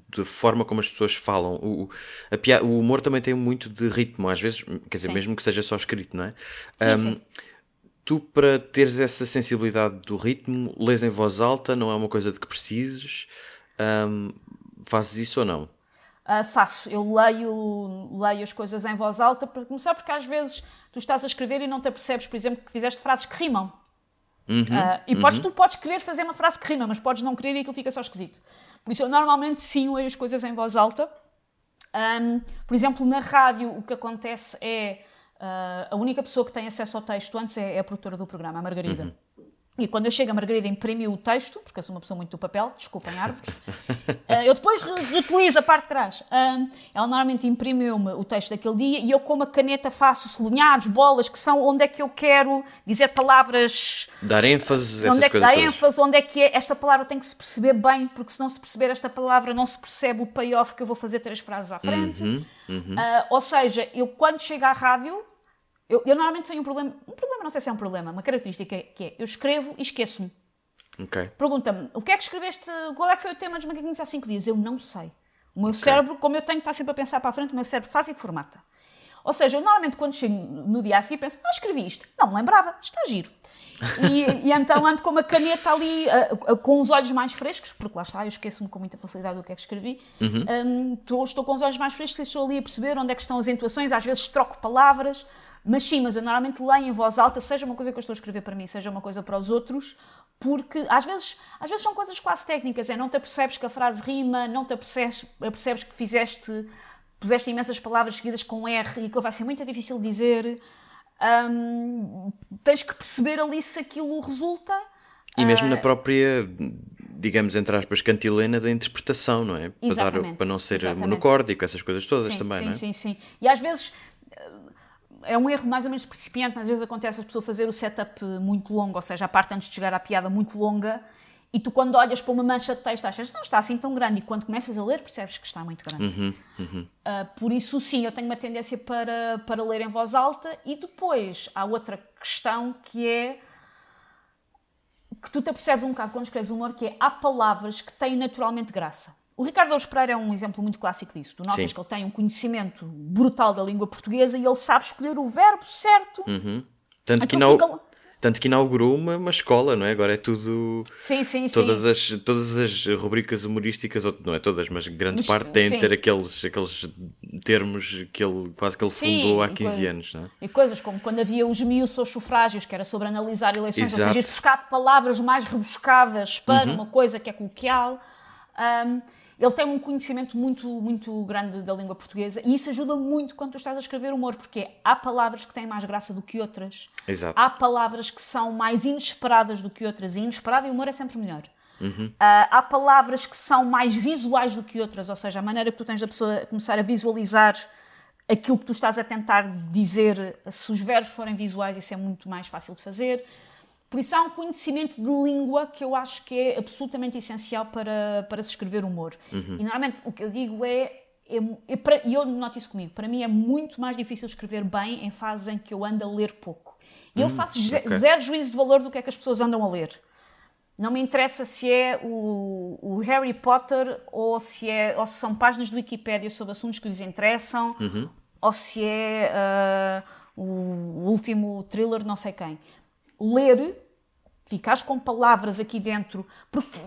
Speaker 1: de, forma como as pessoas falam. O, a, o humor também tem muito de ritmo, às vezes, quer dizer, sim. mesmo que seja só escrito, não é?
Speaker 2: Sim, um, sim.
Speaker 1: Tu, para teres essa sensibilidade do ritmo, lês em voz alta, não é uma coisa de que precises. Um, fazes isso ou não?
Speaker 2: Uh, faço. Eu leio, leio as coisas em voz alta para começar, porque às vezes tu estás a escrever e não te apercebes, por exemplo, que fizeste frases que rimam.
Speaker 1: Uhum, uh,
Speaker 2: e podes, uhum. tu podes querer fazer uma frase que rima, mas podes não querer e aquilo fica só esquisito. Por isso, eu normalmente sim leio as coisas em voz alta. Um, por exemplo, na rádio, o que acontece é uh, a única pessoa que tem acesso ao texto antes é, é a produtora do programa, a Margarida. Uhum. E quando eu chego, a Margarida imprimiu o texto, porque eu sou uma pessoa muito do papel, desculpem árvores. Uh, eu depois reutilizo a parte de trás. Ela normalmente imprimiu-me o texto daquele dia e eu com uma caneta faço sublinhados, bolas, que são onde é que eu quero dizer palavras.
Speaker 1: Dar ênfase,
Speaker 2: onde
Speaker 1: essas
Speaker 2: é que
Speaker 1: coisas.
Speaker 2: Dar ênfase, onde é que é. Esta palavra tem que se perceber bem, porque se não se perceber esta palavra, não se percebe o payoff que eu vou fazer três frases à frente.
Speaker 1: Uhum, uhum.
Speaker 2: Uh, ou seja, eu quando chego à rádio, eu, eu, normalmente tenho um problema, um problema, não sei se é um problema, uma característica que é, eu escrevo e esqueço-me.
Speaker 1: Okay.
Speaker 2: Pergunta-me, o que é que escreveste, qual é que foi o tema dos macaquinhos há 5 dias? Eu não sei. O meu okay. cérebro, como eu tenho que estar sempre a pensar para a frente, o meu cérebro faz e formata. Ou seja, eu normalmente quando chego no dia a seguir penso, ah, escrevi isto. Não me lembrava, está giro. E, e, então ando com uma caneta ali, uh, uh, com os olhos mais frescos, porque lá está, eu esqueço-me com muita facilidade do que é que escrevi.
Speaker 1: Uhum.
Speaker 2: Um, estou, estou com os olhos mais frescos e estou ali a perceber onde é que estão as intuações, às vezes troco palavras, mas sim, mas eu normalmente leio em voz alta, seja uma coisa que eu estou a escrever para mim, seja uma coisa para os outros, porque às vezes, às vezes são coisas quase técnicas, é não te apercebes que a frase rima, não te apercebes, apercebes que fizeste, puseste imensas palavras seguidas com R e aquilo vai ser muito difícil de dizer. Um, tens que perceber ali se aquilo resulta.
Speaker 1: E mesmo uh, na própria, digamos, entre aspas, cantilena da interpretação, não é? Para, dar, para não ser exatamente. monocórdico, essas coisas todas
Speaker 2: sim,
Speaker 1: também,
Speaker 2: sim,
Speaker 1: não é?
Speaker 2: Sim, sim, sim. E às vezes é um erro mais ou menos principiante, mas às vezes acontece a pessoa fazer o setup muito longo, ou seja, a parte antes de chegar à piada muito longa, e tu quando olhas para uma mancha de texto achas, não está assim tão grande, e quando começas a ler percebes que está muito grande.
Speaker 1: Uhum, uhum.
Speaker 2: Uh, por isso, sim, eu tenho uma tendência para, para ler em voz alta, e depois há outra questão que é que tu te apercebes um bocado quando escreves humor, que é há palavras que têm naturalmente graça. O Ricardo Alves Pereira é um exemplo muito clássico disso. Tu notas Sim. que ele tem um conhecimento brutal da língua portuguesa e ele sabe escolher o verbo certo.
Speaker 1: Uhum. Tanto, que não, fica... tanto que inaugurou uma, uma escola, não é? Agora é tudo.
Speaker 2: Sim, sim,
Speaker 1: todas
Speaker 2: sim.
Speaker 1: As, todas as rubricas humorísticas, não é todas, mas grande parte têm de ter aqueles, aqueles termos que ele quase que ele sim, fundou há 15 anos, não é?
Speaker 2: E coisas como quando havia os mil aos sufrágios, que era sobre analisar eleições, Exato. ou seja, buscar palavras mais rebuscadas para uhum. uma coisa que é coloquial. Um, ele tem um conhecimento muito, muito grande da língua portuguesa e isso ajuda muito quando tu estás a escrever humor, porque há palavras que têm mais graça do que outras.
Speaker 1: Exato.
Speaker 2: Há palavras que são mais inesperadas do que outras e inesperado e humor é sempre melhor.
Speaker 1: Uhum. Uh,
Speaker 2: há palavras que são mais visuais do que outras, ou seja, a maneira que tu tens da pessoa começar a visualizar aquilo que tu estás a tentar dizer, se os verbos forem visuais, isso é muito mais fácil de fazer. Por isso há um conhecimento de língua que eu acho que é absolutamente essencial para, para se escrever humor.
Speaker 1: Uhum.
Speaker 2: E normalmente o que eu digo é, é, é e eu noto isso comigo, para mim é muito mais difícil escrever bem em fases em que eu ando a ler pouco. E eu hum, faço okay. zero juízo de valor do que é que as pessoas andam a ler. Não me interessa se é o, o Harry Potter ou se, é, ou se são páginas do Wikipedia sobre assuntos que lhes interessam
Speaker 1: uhum.
Speaker 2: ou se é uh, o último thriller de não sei quem ler, ficares com palavras aqui dentro, porque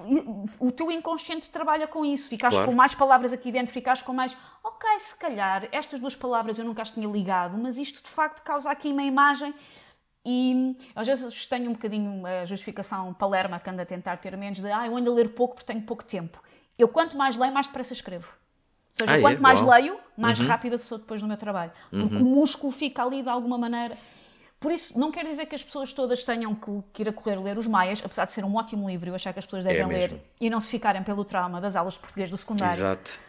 Speaker 2: o teu inconsciente trabalha com isso, ficares claro. com mais palavras aqui dentro, ficares com mais, ok, se calhar estas duas palavras eu nunca as tinha ligado, mas isto de facto causa aqui uma imagem. E às vezes tenho um bocadinho a justificação palerma que anda a tentar ter menos de ah, eu ando a ler pouco porque tenho pouco tempo. Eu quanto mais leio, mais depressa escrevo. Ou seja,
Speaker 1: ah,
Speaker 2: quanto
Speaker 1: é?
Speaker 2: mais
Speaker 1: Uau.
Speaker 2: leio, mais
Speaker 1: uhum.
Speaker 2: rápida sou depois no meu trabalho. Porque
Speaker 1: uhum.
Speaker 2: o músculo fica ali de alguma maneira Por isso, não quer dizer que as pessoas todas tenham que, que ir a correr ler os Maias, apesar de ser um ótimo livro, eu achar que as pessoas devem
Speaker 1: É
Speaker 2: ler e não se ficarem pelo trauma das aulas de português do secundário.
Speaker 1: Exato.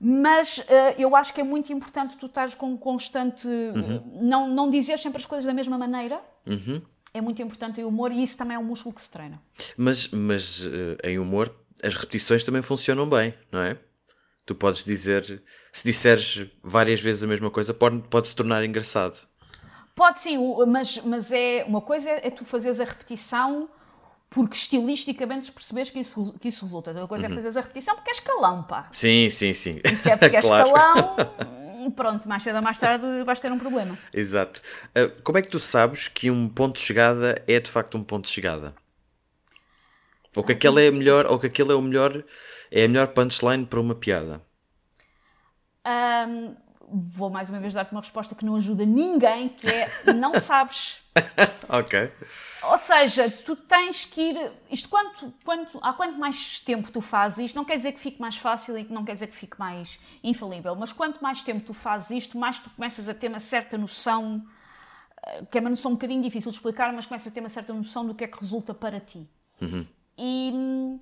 Speaker 2: Mas eh, eu acho que é muito importante tu estás com constante.
Speaker 1: Uhum.
Speaker 2: Não, não dizer sempre as coisas da mesma maneira. É muito importante o humor e isso também é um músculo que se treina.
Speaker 1: Mas, mas eh, em humor, as repetições também funcionam bem, não é? Tu podes dizer, se disseres várias vezes a mesma coisa, pode, pode se tornar engraçado.
Speaker 2: Pode sim, mas, mas é uma coisa é, é tu fazeres a repetição porque estilisticamente percebes que isso, que isso resulta. Outra
Speaker 1: Uhum.
Speaker 2: coisa é fazeres a repetição porque é escalão, pá.
Speaker 1: Sim, sim, sim.
Speaker 2: Se é porque é
Speaker 1: Claro.
Speaker 2: escalão, pronto, mais cedo ou mais tarde vais ter um problema.
Speaker 1: Exato. Ah, como é que tu sabes que um ponto de chegada é de facto um ponto de chegada? Ou que aquele é a melhor, ou que aquele é o melhor, é a melhor punchline para uma piada.
Speaker 2: Ahm, vou mais uma vez dar-te uma resposta que não ajuda ninguém, que é não sabes.
Speaker 1: Ok.
Speaker 2: Ou seja, tu tens que ir. Isto quanto, quanto, há quanto mais tempo tu fazes isto, não quer dizer que fique mais fácil e não quer dizer que fique mais infalível, mas quanto mais tempo tu fazes isto, mais tu começas a ter uma certa noção, eh, que é uma noção um bocadinho difícil de explicar, mas começas a ter uma certa noção do que é que resulta para ti. E hum,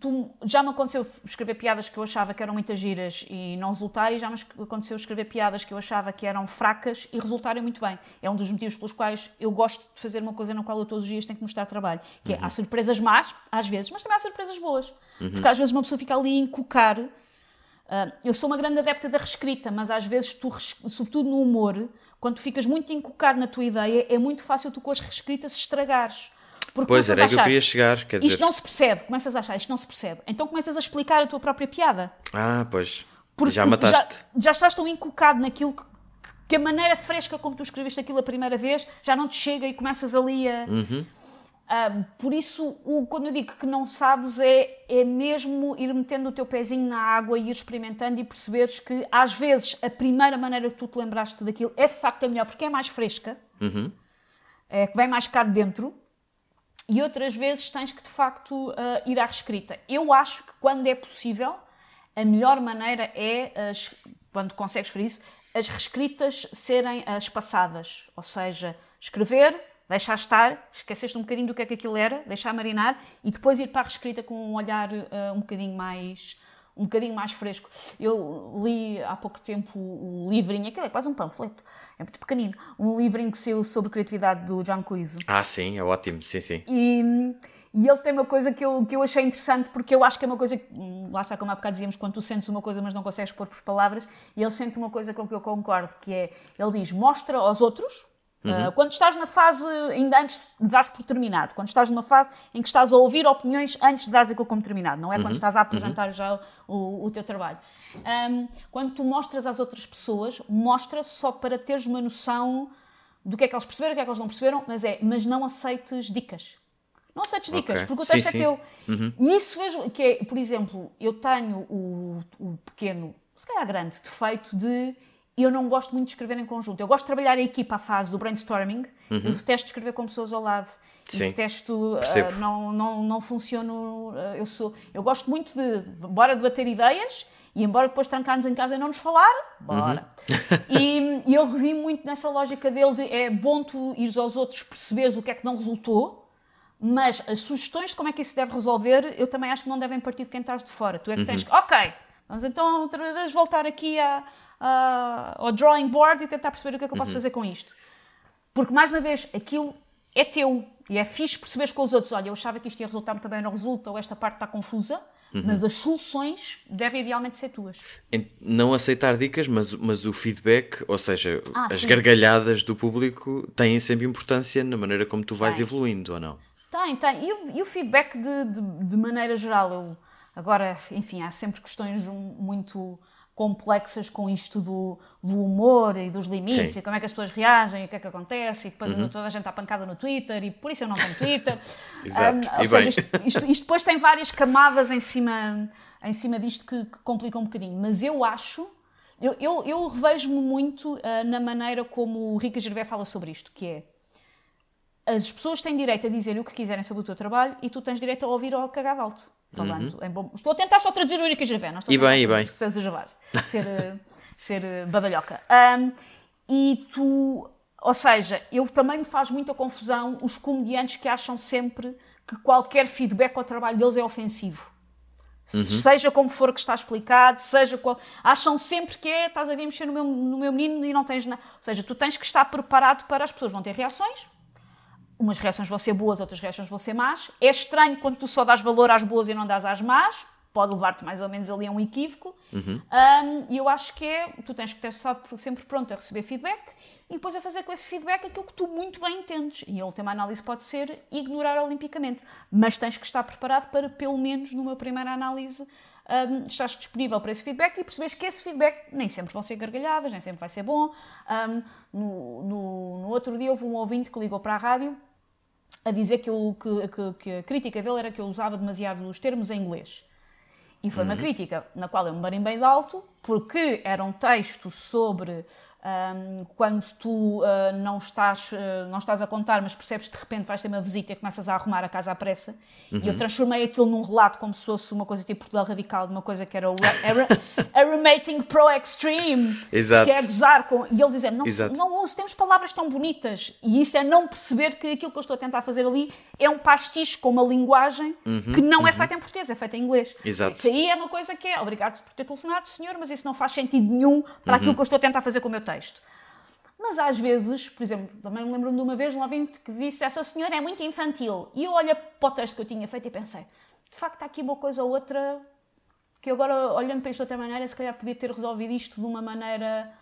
Speaker 2: tu, já me aconteceu escrever piadas que eu achava que eram muitas giras e não resultar, e já me aconteceu escrever piadas que eu achava que eram fracas e resultarem muito bem. É um dos motivos pelos quais eu gosto de fazer uma coisa na qual eu todos os dias tenho que mostrar trabalho. Que é, há surpresas más, às vezes, mas também há surpresas boas. Porque às vezes uma pessoa fica ali a encocar. Ah, eu sou uma grande adepta da reescrita, mas às vezes tu, sobretudo no humor, quando tu ficas muito encocado na tua ideia, é muito fácil tu com as reescritas estragares. Porque
Speaker 1: Pois, era
Speaker 2: a
Speaker 1: que eu queria chegar. Quer
Speaker 2: isto
Speaker 1: dizer...
Speaker 2: não se percebe, começas a achar, isto não se percebe. Então começas a explicar a tua própria piada.
Speaker 1: Ah, pois.
Speaker 2: Porque
Speaker 1: Já mataste.
Speaker 2: Já, já estás tão encocado naquilo que, que a maneira fresca como tu escreveste aquilo a primeira vez já não te chega e começas ali a.
Speaker 1: Uhum.
Speaker 2: Ah, por isso, o- quando eu digo que não sabes, é, é mesmo ir metendo o teu pezinho na água e ir experimentando e perceberes que às vezes a primeira maneira que tu te lembraste daquilo é de facto a melhor porque é mais fresca, é que vem mais cá de dentro. E outras vezes tens que de facto ah, ir à reescrita. Eu acho que quando é possível, a melhor maneira é, as- quando consegues fazer isso, as reescritas serem ah, espaçadas. Ou seja, escrever, deixar estar, esqueceste um bocadinho do que é que aquilo era, deixar marinar e depois ir para a reescrita com um olhar ah, um bocadinho mais um bocadinho mais fresco. Eu li há pouco tempo o livrinho, aquilo é quase um panfleto, é muito pequenino, um livrinho que saiu sobre criatividade do John Cleese.
Speaker 1: Ah, sim, é ótimo. Sim, sim.
Speaker 2: E, e ele tem uma coisa que eu, que eu achei interessante, porque eu acho que é uma coisa que, hum, lá está como há bocado dizíamos, quando tu sentes uma coisa mas não consegues pôr por palavras, e ele sente uma coisa com que eu concordo, que é, ele diz, mostra aos outros, uh, quando estás na fase, ainda antes de dares por terminado, quando estás numa fase em que estás a ouvir opiniões antes de dares aquilo como terminado, não é quando estás a apresentar já o, o teu trabalho. Um, quando tu mostras às outras pessoas, mostra só para teres uma noção do que é que eles perceberam, o que é que eles não perceberam, mas é, mas não aceites dicas. Não aceites dicas,
Speaker 1: Ok.
Speaker 2: porque o
Speaker 1: Sim,
Speaker 2: texto é
Speaker 1: sim.
Speaker 2: teu. E isso vejo que é, por exemplo, eu tenho o, o pequeno, se calhar grande, defeito de eu não gosto muito de escrever em conjunto. Eu gosto de trabalhar a equipa à fase do brainstorming. Eu detesto escrever com pessoas ao lado.
Speaker 1: Sim.
Speaker 2: detesto, ah,
Speaker 1: Percebo.
Speaker 2: não, não, não funciono. ah, eu sou, eu gosto muito de, bora debater ideias e embora depois trancar-nos em casa e não nos falar, bora. E, e eu revi muito nessa lógica dele de é bom tu ires aos outros perceberes o que é que não resultou, mas as sugestões de como é que isso deve resolver, eu também acho que não devem partir de quem estás de fora. Tu é que tens que, ok, vamos então outra vez voltar aqui a- a- ao drawing board e tentar perceber o que é que eu posso fazer com isto. Porque, mais uma vez, aquilo é teu e é fixe perceberes com os outros. Olha, eu achava que isto ia resultar, mas também não resulta, ou esta parte está confusa, mas as soluções devem idealmente ser tuas.
Speaker 1: Não aceitar dicas, mas, mas o feedback, ou seja,
Speaker 2: Ah,
Speaker 1: as
Speaker 2: sim.
Speaker 1: gargalhadas do público têm sempre importância na maneira como tu vais
Speaker 2: Tem.
Speaker 1: evoluindo, ou não?
Speaker 2: Tem, tem. E o, e o feedback de, de, de maneira geral? Eu, agora, enfim, há sempre questões muito complexas com isto do, do humor e dos limites
Speaker 1: Sim.
Speaker 2: e como é que as pessoas reagem e o que é que acontece e depois anda toda a gente à pancada no Twitter e por isso eu não tenho Twitter.
Speaker 1: Exato,
Speaker 2: Um, ou
Speaker 1: e
Speaker 2: seja, isto, isto- isto depois tem várias camadas em cima, em cima disto que, que complicam um bocadinho. Mas eu acho, eu, eu, eu revejo-me muito ah, na maneira como o Rica Gervais fala sobre isto, que é as pessoas têm direito a dizer o que quiserem sobre o teu trabalho e tu tens direito a ouvir ou a cagar alto. Falando em bom... Estou a tentar só traduzir o Erika Gervais, não estou
Speaker 1: Uhum. E
Speaker 2: a
Speaker 1: bem, e bem.
Speaker 2: Ser, ser, ser, ser eh, badalhoca. Ahm, e tu, Ou seja, eu também me faz muita confusão os comediantes que acham sempre que qualquer feedback ao trabalho deles é ofensivo. Uhum. Seja como for que está explicado, seja qual. Acham sempre que é, estás a vir mexer no meu, no meu menino e não tens nada. Ou seja, tu tens que estar preparado para as pessoas vão ter reações. Umas reações vão ser boas, outras reações vão ser más. É estranho quando tu só dás valor às boas e não dás às más. Pode levar-te mais ou menos ali a um equívoco.
Speaker 1: Uhum.
Speaker 2: Um, e eu acho que é, tu tens que estar sempre pronto a receber feedback e depois a fazer com esse feedback aquilo que tu muito bem entendes. E a última análise pode ser ignorar olimpicamente, mas tens que estar preparado para, pelo menos numa primeira análise, um, estás disponível para esse feedback e percebes que esse feedback nem sempre vão ser gargalhadas, nem sempre vai ser bom. Um, no, no, no, outro dia houve um ouvinte que ligou para a rádio a dizer que, eu, que, que, que a crítica dele era que eu usava demasiado os termos em inglês. E foi uma uhum. crítica na qual eu me barimbei de alto, porque era um texto sobre um, quando tu uh, não, estás, uh, não estás a contar, mas percebes que de repente vais ter uma visita e começas a arrumar a casa à pressa. Uhum. E eu uhum. transformei aquilo num relato como se fosse uma coisa tipo Portugal Radical, de uma coisa que era o Aramating Pro Extreme,
Speaker 1: Exato.
Speaker 2: que é gozar com. E ele dizia não, não uso, temos palavras tão bonitas. E isso é não perceber que aquilo que eu estou a tentar fazer ali é um pastiche com uma linguagem uhum. que não é uhum. é feita em português, é feita em inglês.
Speaker 1: Exato.
Speaker 2: Isso aí é uma coisa que é obrigado por ter telefonado, senhor, mas isso não faz sentido nenhum para aquilo uhum. que eu estou a tentar fazer com o meu texto texto. Mas às vezes, por exemplo, também me lembro de uma vez um ouvinte que disse essa senhora é muito infantil. E eu olho para o texto que eu tinha feito e pensei, de facto há aqui uma coisa ou outra que agora, olhando para isto de outra maneira, se calhar podia ter resolvido isto de uma maneira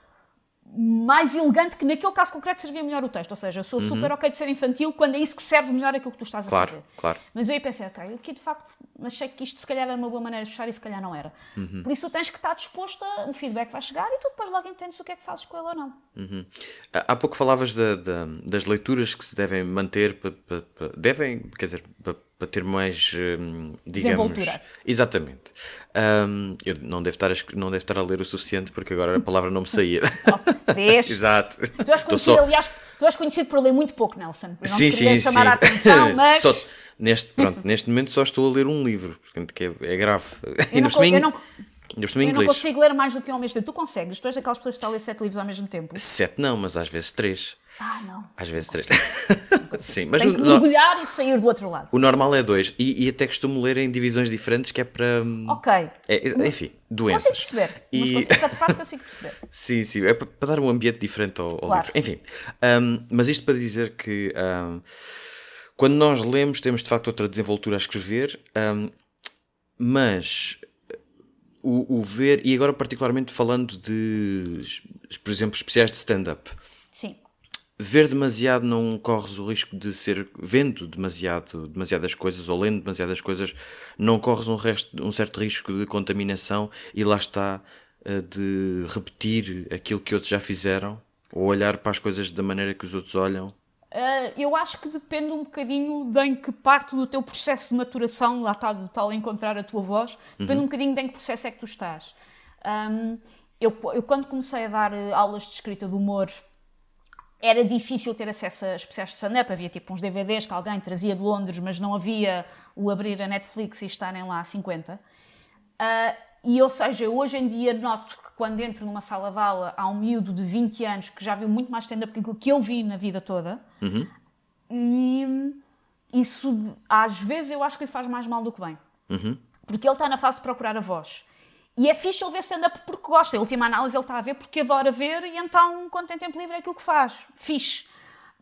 Speaker 2: mais elegante que naquele caso concreto servia melhor o texto. Ou seja, eu sou uhum. super ok de ser infantil quando é isso que serve melhor aquilo que tu estás
Speaker 1: claro,
Speaker 2: a fazer.
Speaker 1: Claro.
Speaker 2: Mas eu aí pensei, ok, aqui de facto achei que isto se calhar era uma boa maneira de fechar e se calhar não era. Uhum. Por isso tu tens que estar disposto, a, o feedback vai chegar e tu depois logo entendes o que é que fazes com ele ou não.
Speaker 1: Uhum. Há pouco falavas da, da, das leituras que se devem manter, para, para, para, devem, quer dizer, para ter mais, hum, digamos... Exatamente. Um, eu não devo, estar a, não devo estar a ler o suficiente porque agora a palavra não me saía.
Speaker 2: Oh, vês?
Speaker 1: Exato.
Speaker 2: Tu és, conhecido, só... aliás, tu és conhecido por ler muito pouco, Nelson. Eu não sim, sim, chamar sim. a atenção, mas... Só,
Speaker 1: neste, pronto, neste momento só estou a ler um livro, portanto que é, é grave.
Speaker 2: Eu não, eu não, eu não consigo ler mais do que um ao mesmo tempo. Tu consegues? Tu és daquelas pessoas que estão a ler sete livros ao mesmo tempo?
Speaker 1: Sete não, mas às vezes três.
Speaker 2: Ah, não.
Speaker 1: Às vezes três. Sim, mas
Speaker 2: Tem que mergulhar no... e sair do outro lado.
Speaker 1: O normal é dois. E, e, até costumo ler em divisões diferentes, que é para. Hum,
Speaker 2: ok.
Speaker 1: É, enfim, doenças.
Speaker 2: Consigo perceber. E... Mas essa parte consigo perceber.
Speaker 1: sim, sim. É para, para, dar um ambiente diferente ao, ao claro. livro. Enfim. Um, mas isto para dizer que. Um, quando nós lemos, temos de facto outra desenvoltura a escrever, um, mas o, o, ver, e agora particularmente falando de, por exemplo, especiais de stand-up.
Speaker 2: Sim
Speaker 1: ver demasiado não corres o risco de ser vendo demasiado demasiadas coisas ou lendo demasiadas coisas não corres um, resto, um certo risco de contaminação e lá está eh, de repetir aquilo que outros já fizeram ou olhar para as coisas da maneira que os outros olham
Speaker 2: uh, eu acho que depende um bocadinho de em que parte do teu processo de maturação lá está de tal encontrar a tua voz depende uhum. um bocadinho de em que processo é que tu estás um, eu, eu quando comecei a dar eh, aulas de escrita de humor era difícil ter acesso a especiais de stand-up, havia tipo uns DVDs que alguém trazia de Londres, mas não havia o abrir a Netflix e estarem lá a 50. Uh, ah, e, ou seja, hoje em dia noto que quando entro numa sala de aula há um miúdo de 20 anos que já viu muito mais stand-up que aquilo que eu vi na vida toda.
Speaker 1: Uhum.
Speaker 2: E isso, às vezes, eu acho que lhe faz mais mal do que bem.
Speaker 1: Uhum.
Speaker 2: Porque ele está na fase de procurar a voz. E é fixe ele ver stand-up porque gosta. A última análise ele está a ver porque adora ver e então, quando tem tempo livre, é aquilo que faz. Fixe.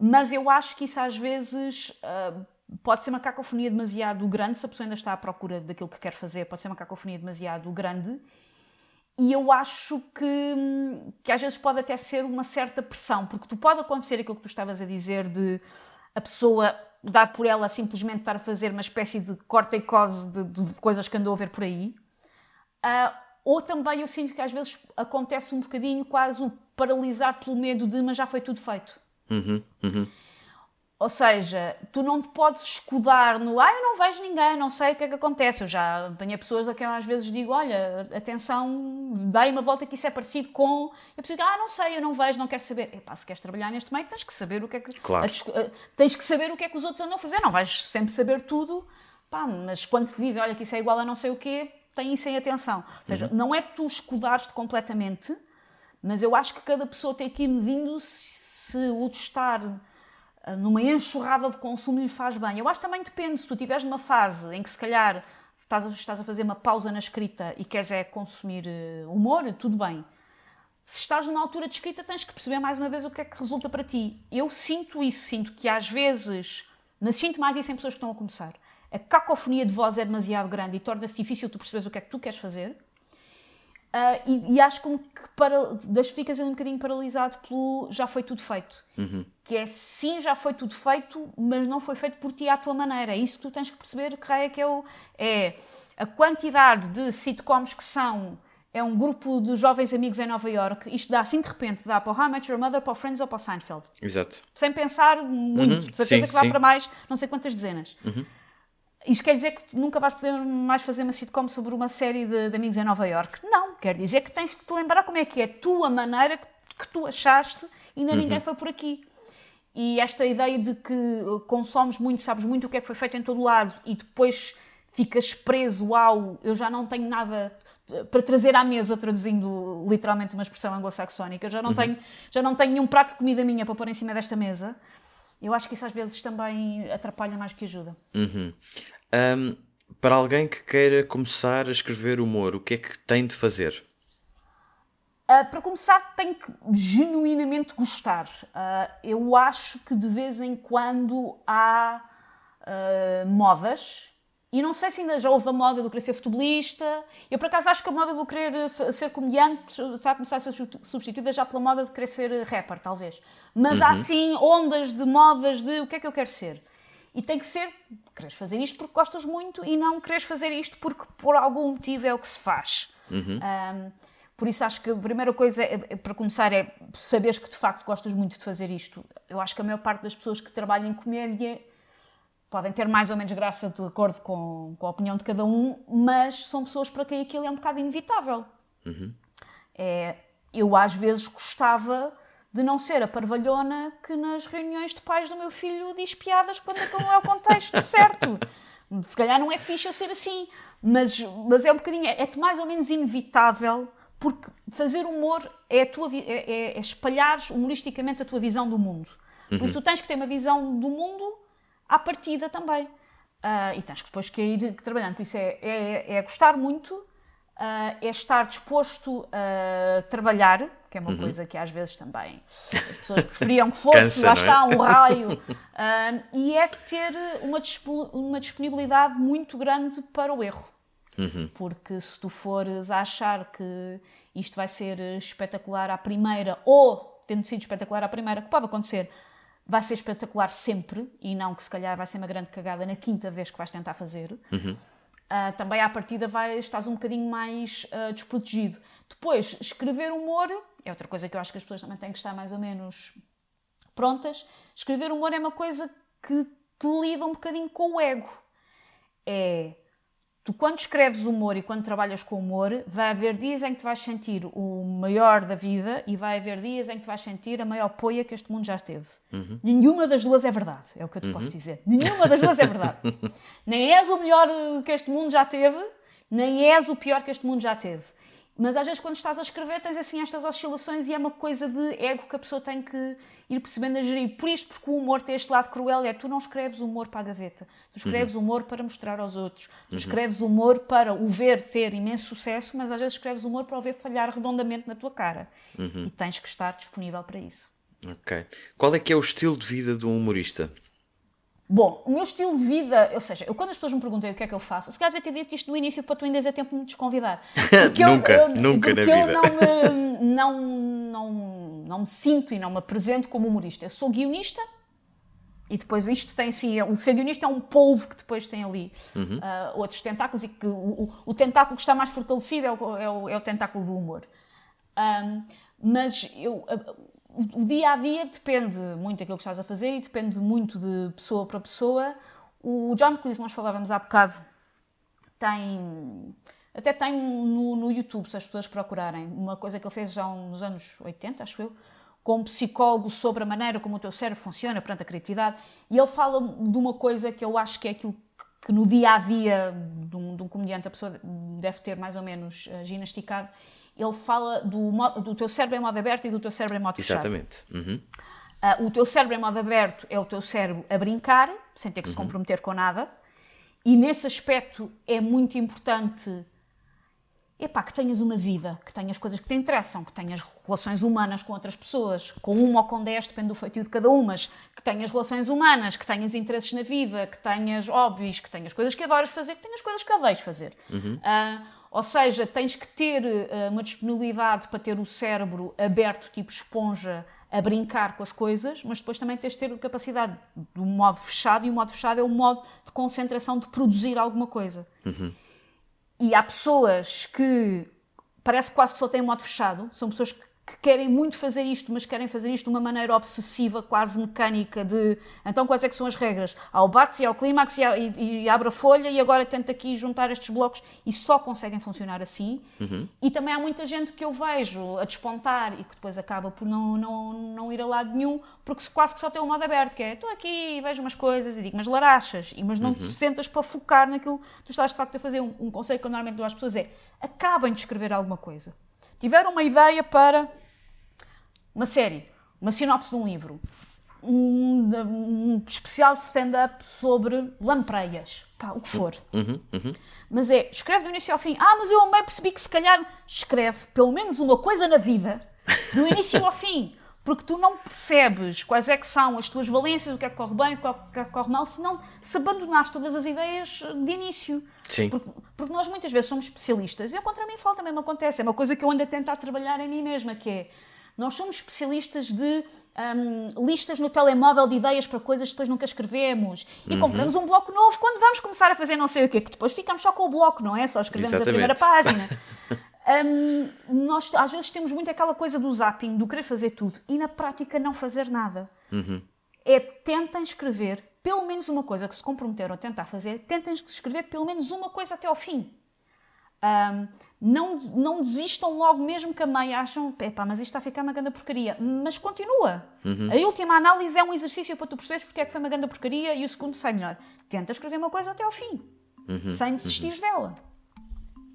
Speaker 2: Mas eu acho que isso às vezes uh, pode ser uma cacofonia demasiado grande, se a pessoa ainda está à procura daquilo que quer fazer, pode ser uma cacofonia demasiado grande. E eu acho que, que às vezes pode até ser uma certa pressão, porque tu pode acontecer aquilo que tu estavas a dizer de a pessoa dar por ela simplesmente estar a fazer uma espécie de corta e cose de, de coisas que andou a ver por aí. Uh, ou também eu sinto que às vezes acontece um bocadinho quase o paralisar pelo medo de, mas já foi tudo feito.
Speaker 1: Uhum, uhum.
Speaker 2: Ou seja, tu não te podes escudar no ah, eu não vejo ninguém, não sei o que é que acontece. Eu já apanhei pessoas a quem eu às vezes digo: olha, atenção, dai uma volta que isso é parecido com. Eu preciso ah, não sei, eu não vejo, não quero saber. Epá, se queres trabalhar neste meio, tens que saber o que é que.
Speaker 1: Claro.
Speaker 2: A, tens que saber o que é que os outros andam a fazer, não vais sempre saber tudo. Pá, mas quando te dizem, olha, que isso é igual a não sei o quê, tem isso em atenção. Ou seja, uhum. não é tu escudares-te completamente, Mas eu acho que cada pessoa tem que ir medindo se, se o estar ah, numa enxurrada de consumo lhe faz bem. Eu acho que também depende. Se tu estiveres numa fase em que se calhar estás a, estás a fazer uma pausa na escrita e queres é consumir uh, humor, tudo bem. Se estás numa altura de escrita, tens que perceber mais uma vez o que é que resulta para ti. Eu sinto isso, sinto que às vezes, mas sinto mais isso em pessoas que estão a começar. A cacofonia de voz é demasiado grande e torna-se difícil tu perceberes o que é que tu queres fazer. Uh, e, e, acho que para, das ficas um bocadinho paralisado pelo já foi tudo feito.
Speaker 1: Uhum.
Speaker 2: Que é sim, já foi tudo feito, mas não foi feito por ti à tua maneira. É isso que tu tens que perceber que é que é, o, é a quantidade de sitcoms que são. É um grupo de jovens amigos em Nova York. Isto dá assim de repente, dá para o How I Met Your Mother, para o Friends ou para o Seinfeld.
Speaker 1: Exato.
Speaker 2: Sem pensar muito, uhum. de certeza sim, que dá sim. para mais não sei quantas dezenas.
Speaker 1: Uhum.
Speaker 2: Isto quer dizer que nunca vais poder mais fazer uma sitcom sobre uma série de, de, amigos em Nova York? Não, quer dizer que tens que te lembrar como é que é a tua maneira que, que tu achaste e ainda uhum. ninguém foi por aqui. E esta ideia de que consomes muito, sabes muito o que é que foi feito em todo lado e depois ficas preso ao eu já não tenho nada para trazer à mesa, traduzindo literalmente uma expressão anglo-saxónica, já não, uhum. tenho, já não tenho nenhum prato de comida minha para pôr em cima desta mesa. Eu acho que isso às vezes também atrapalha mais que ajuda.
Speaker 1: Uhum. Um, para alguém que queira começar a escrever humor, o que é que tem de fazer?
Speaker 2: Uh, para começar, tem que genuinamente gostar. Uh, eu acho que de vez em quando há uh, modas, e não sei se ainda já houve a moda do querer ser futebolista. Eu, por acaso, acho que a moda do querer ser comediante está a começar a ser substituída já pela moda de querer ser rapper, talvez. Mas uhum. há sim ondas de modas de o que é que eu quero ser. E tem que ser, queres fazer isto porque gostas muito e não queres fazer isto porque por algum motivo é o que se faz.
Speaker 1: Uhum.
Speaker 2: Um, por isso acho que a primeira coisa é, é, para começar é saberes que de facto gostas muito de fazer isto. Eu acho que a maior parte das pessoas que trabalham em comédia podem ter mais ou menos graça de acordo com, com a opinião de cada um, mas são pessoas para quem aquilo é um bocado inevitável.
Speaker 1: Uhum.
Speaker 2: É, eu às vezes gostava de não ser a parvalhona que nas reuniões de pais do meu filho diz piadas quando não é o contexto certo. Se calhar não é fixe eu ser assim, mas, mas é um bocadinho, é, é mais ou menos inevitável, porque fazer humor é, a tua, é, é, é espalhar humoristicamente a tua visão do mundo. Por isso tu tens que ter uma visão do mundo à partida também. Uh, e tens que depois que ir trabalhando. Por isso é, é, é gostar muito, uh, é estar disposto a trabalhar, que é uma uhum. coisa que às vezes também as pessoas preferiam que fosse, Cansa, lá é? está, um raio, uh, e é ter uma, uma disponibilidade muito grande para o erro.
Speaker 1: Uhum.
Speaker 2: Porque se tu fores a achar que isto vai ser espetacular à primeira, ou tendo sido espetacular à primeira, que pode acontecer, vai ser espetacular sempre, e não que se calhar vai ser uma grande cagada na quinta vez que vais tentar fazer.
Speaker 1: Uhum.
Speaker 2: Uh, também à partida vai, estás um bocadinho mais uh, desprotegido. Depois, escrever humor é outra coisa que eu acho que as pessoas também têm que estar mais ou menos prontas. Escrever humor é uma coisa que te lida um bocadinho com o ego. É. Tu, quando escreves humor e quando trabalhas com humor, vai haver dias em que te vais sentir o maior da vida e vai haver dias em que te vais sentir a maior poia que este mundo já teve.
Speaker 1: Uhum.
Speaker 2: Nenhuma das duas é verdade, é o que eu te uhum. posso dizer. Nenhuma das duas é verdade. nem és o melhor que este mundo já teve, nem és o pior que este mundo já teve. Mas às vezes quando estás a escrever tens assim estas oscilações e é uma coisa de ego que a pessoa tem que ir percebendo a gerir. Por isto, porque o humor tem este lado cruel, é tu não escreves humor para a gaveta. Tu escreves uhum. humor para mostrar aos outros. Tu uhum. escreves humor para o ver ter imenso sucesso, mas às vezes escreves humor para o ver falhar redondamente na tua cara.
Speaker 1: Uhum.
Speaker 2: E tens que estar disponível para isso.
Speaker 1: Ok. Qual é que é o estilo de vida de um humorista?
Speaker 2: Bom, o meu estilo de vida, ou seja, eu quando as pessoas me perguntam o que é que eu faço, se calhar devia ter dito isto no início para tu ainda ter tempo de me desconvidar.
Speaker 1: nunca,
Speaker 2: eu, eu,
Speaker 1: nunca
Speaker 2: na
Speaker 1: vida.
Speaker 2: eu não me, não, não, não me sinto e não me apresento como humorista. Eu sou guionista e depois isto tem sim, o ser guionista é um polvo que depois tem ali
Speaker 1: uhum.
Speaker 2: uh, outros tentáculos e que o, o, o, tentáculo que está mais fortalecido é o, é o, é o tentáculo do humor. Um, mas eu, o dia a dia depende muito daquilo que estás a fazer e depende muito de pessoa para pessoa. O John Cleese, nós falávamos há bocado, tem. Até tem no, no YouTube, se as pessoas procurarem, uma coisa que ele fez já nos anos 80, acho eu, com um psicólogo sobre a maneira como o teu cérebro funciona perante a criatividade. E ele fala de uma coisa que eu acho que é aquilo que no dia a dia de um, de um comediante a pessoa deve ter mais ou menos uh, ginasticado, ele fala do, do teu cérebro em modo aberto e do teu cérebro em modo fechado.
Speaker 1: Exatamente. Uhum.
Speaker 2: Uh, o teu cérebro em modo aberto é o teu cérebro a brincar, sem ter que se
Speaker 1: Uhum.
Speaker 2: comprometer com nada. E nesse aspecto é muito importante epá, que tenhas uma vida, que tenhas coisas que te interessam, que tenhas relações humanas com outras pessoas, com uma ou com dez, depende do feitio de cada uma, mas que tenhas relações humanas, que tenhas interesses na vida, que tenhas hobbies, que tenhas coisas que adoras fazer, que tenhas coisas que odeias fazer. Ah, ou seja, tens que ter ah, uma disponibilidade para ter o cérebro aberto, tipo esponja, a brincar com as coisas, mas depois também tens de ter capacidade do modo fechado, e o modo fechado é o modo de concentração de produzir alguma coisa. E há pessoas que parece quase que só têm um modo fechado, são pessoas que, que querem muito fazer isto, mas querem fazer isto de uma maneira obsessiva, quase mecânica, de então quais é que são as regras? Há o bate, há o clímax, e, e, e abre a folha, e agora tenta aqui juntar estes blocos, e só conseguem funcionar assim. E também há muita gente que eu vejo a despontar e que depois acaba por não, não, não ir a lado nenhum, porque se- quase que só tem o modo aberto, que é, estou aqui, vejo umas coisas e digo, mas larachas, e, mas não te sentas para focar naquilo que tu estás de facto a fazer. Um, um conselho que eu normalmente dou às pessoas é, acabem de escrever alguma coisa. Tiveram uma ideia para uma série, uma sinopse de um livro, um, um especial de stand-up sobre lampreias, pá, o que for. Mas é, escreve do início ao fim. Ah, mas eu também percebi que se calhar escreve pelo menos uma coisa na vida, do início ao fim. Porque tu não percebes quais é que são as tuas valências, o que é que corre bem, o que é que corre mal, se não se abandonares todas as ideias de início.
Speaker 1: Sim.
Speaker 2: Porque, porque nós muitas vezes somos especialistas, e eu contra mim falo também me acontece, é uma coisa que eu ando a tentar trabalhar em mim mesma, que é, nós somos especialistas de hum, listas no telemóvel de ideias para coisas que depois nunca escrevemos, e compramos um bloco novo quando vamos começar a fazer não sei o quê, que depois ficamos só com o bloco, não é? Só escrevemos
Speaker 1: Exatamente.
Speaker 2: a primeira página. Hum, nós às vezes temos muito aquela coisa do zapping, do querer fazer tudo, e na prática não fazer nada é tentem escrever pelo menos uma coisa que se comprometeram a tentar fazer, tentem escrever pelo menos uma coisa até ao fim. Ahm, não, não desistam logo mesmo que a meia acham, epá, mas isto está a ficar uma grande porcaria. Mas continua. A última análise é um exercício para tu perceberes porque é que foi uma grande porcaria e o segundo sai melhor. Tenta escrever uma coisa até ao fim, sem desistir dela.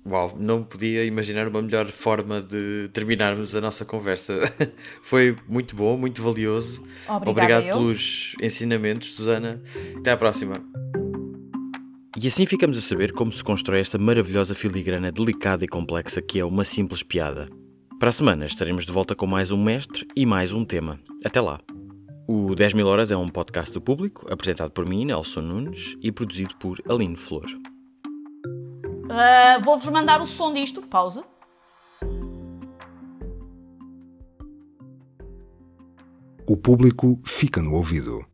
Speaker 1: Uau, não podia imaginar uma melhor forma de terminarmos a nossa conversa. Foi muito bom, muito valioso.
Speaker 2: Obrigada,
Speaker 1: Obrigado
Speaker 2: eu.
Speaker 1: pelos ensinamentos, Susana. Até à próxima. E assim ficamos a saber como se constrói esta maravilhosa filigrana delicada e complexa que é uma simples piada. Para a semana estaremos de volta com mais um mestre e mais um tema. Até lá! O 10 mil horas é um podcast do público, apresentado por mim, Nelson Nunes, e produzido por Aline Flor.
Speaker 2: Ah, Vou-vos mandar o som disto. Pausa.
Speaker 4: O público fica no ouvido.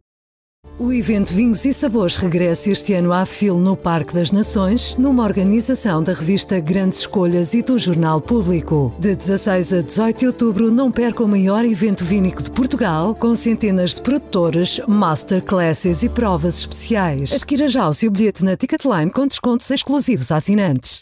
Speaker 3: O evento Vinhos e Sabores regressa este ano à FIL no Parque das Nações, numa organização da revista Grandes Escolhas e do Jornal Público. De 16 a 18 de outubro, não perca o maior evento vínico de Portugal, com centenas de produtores, masterclasses e provas especiais. Adquira já o seu bilhete na Ticketline com descontos exclusivos a assinantes.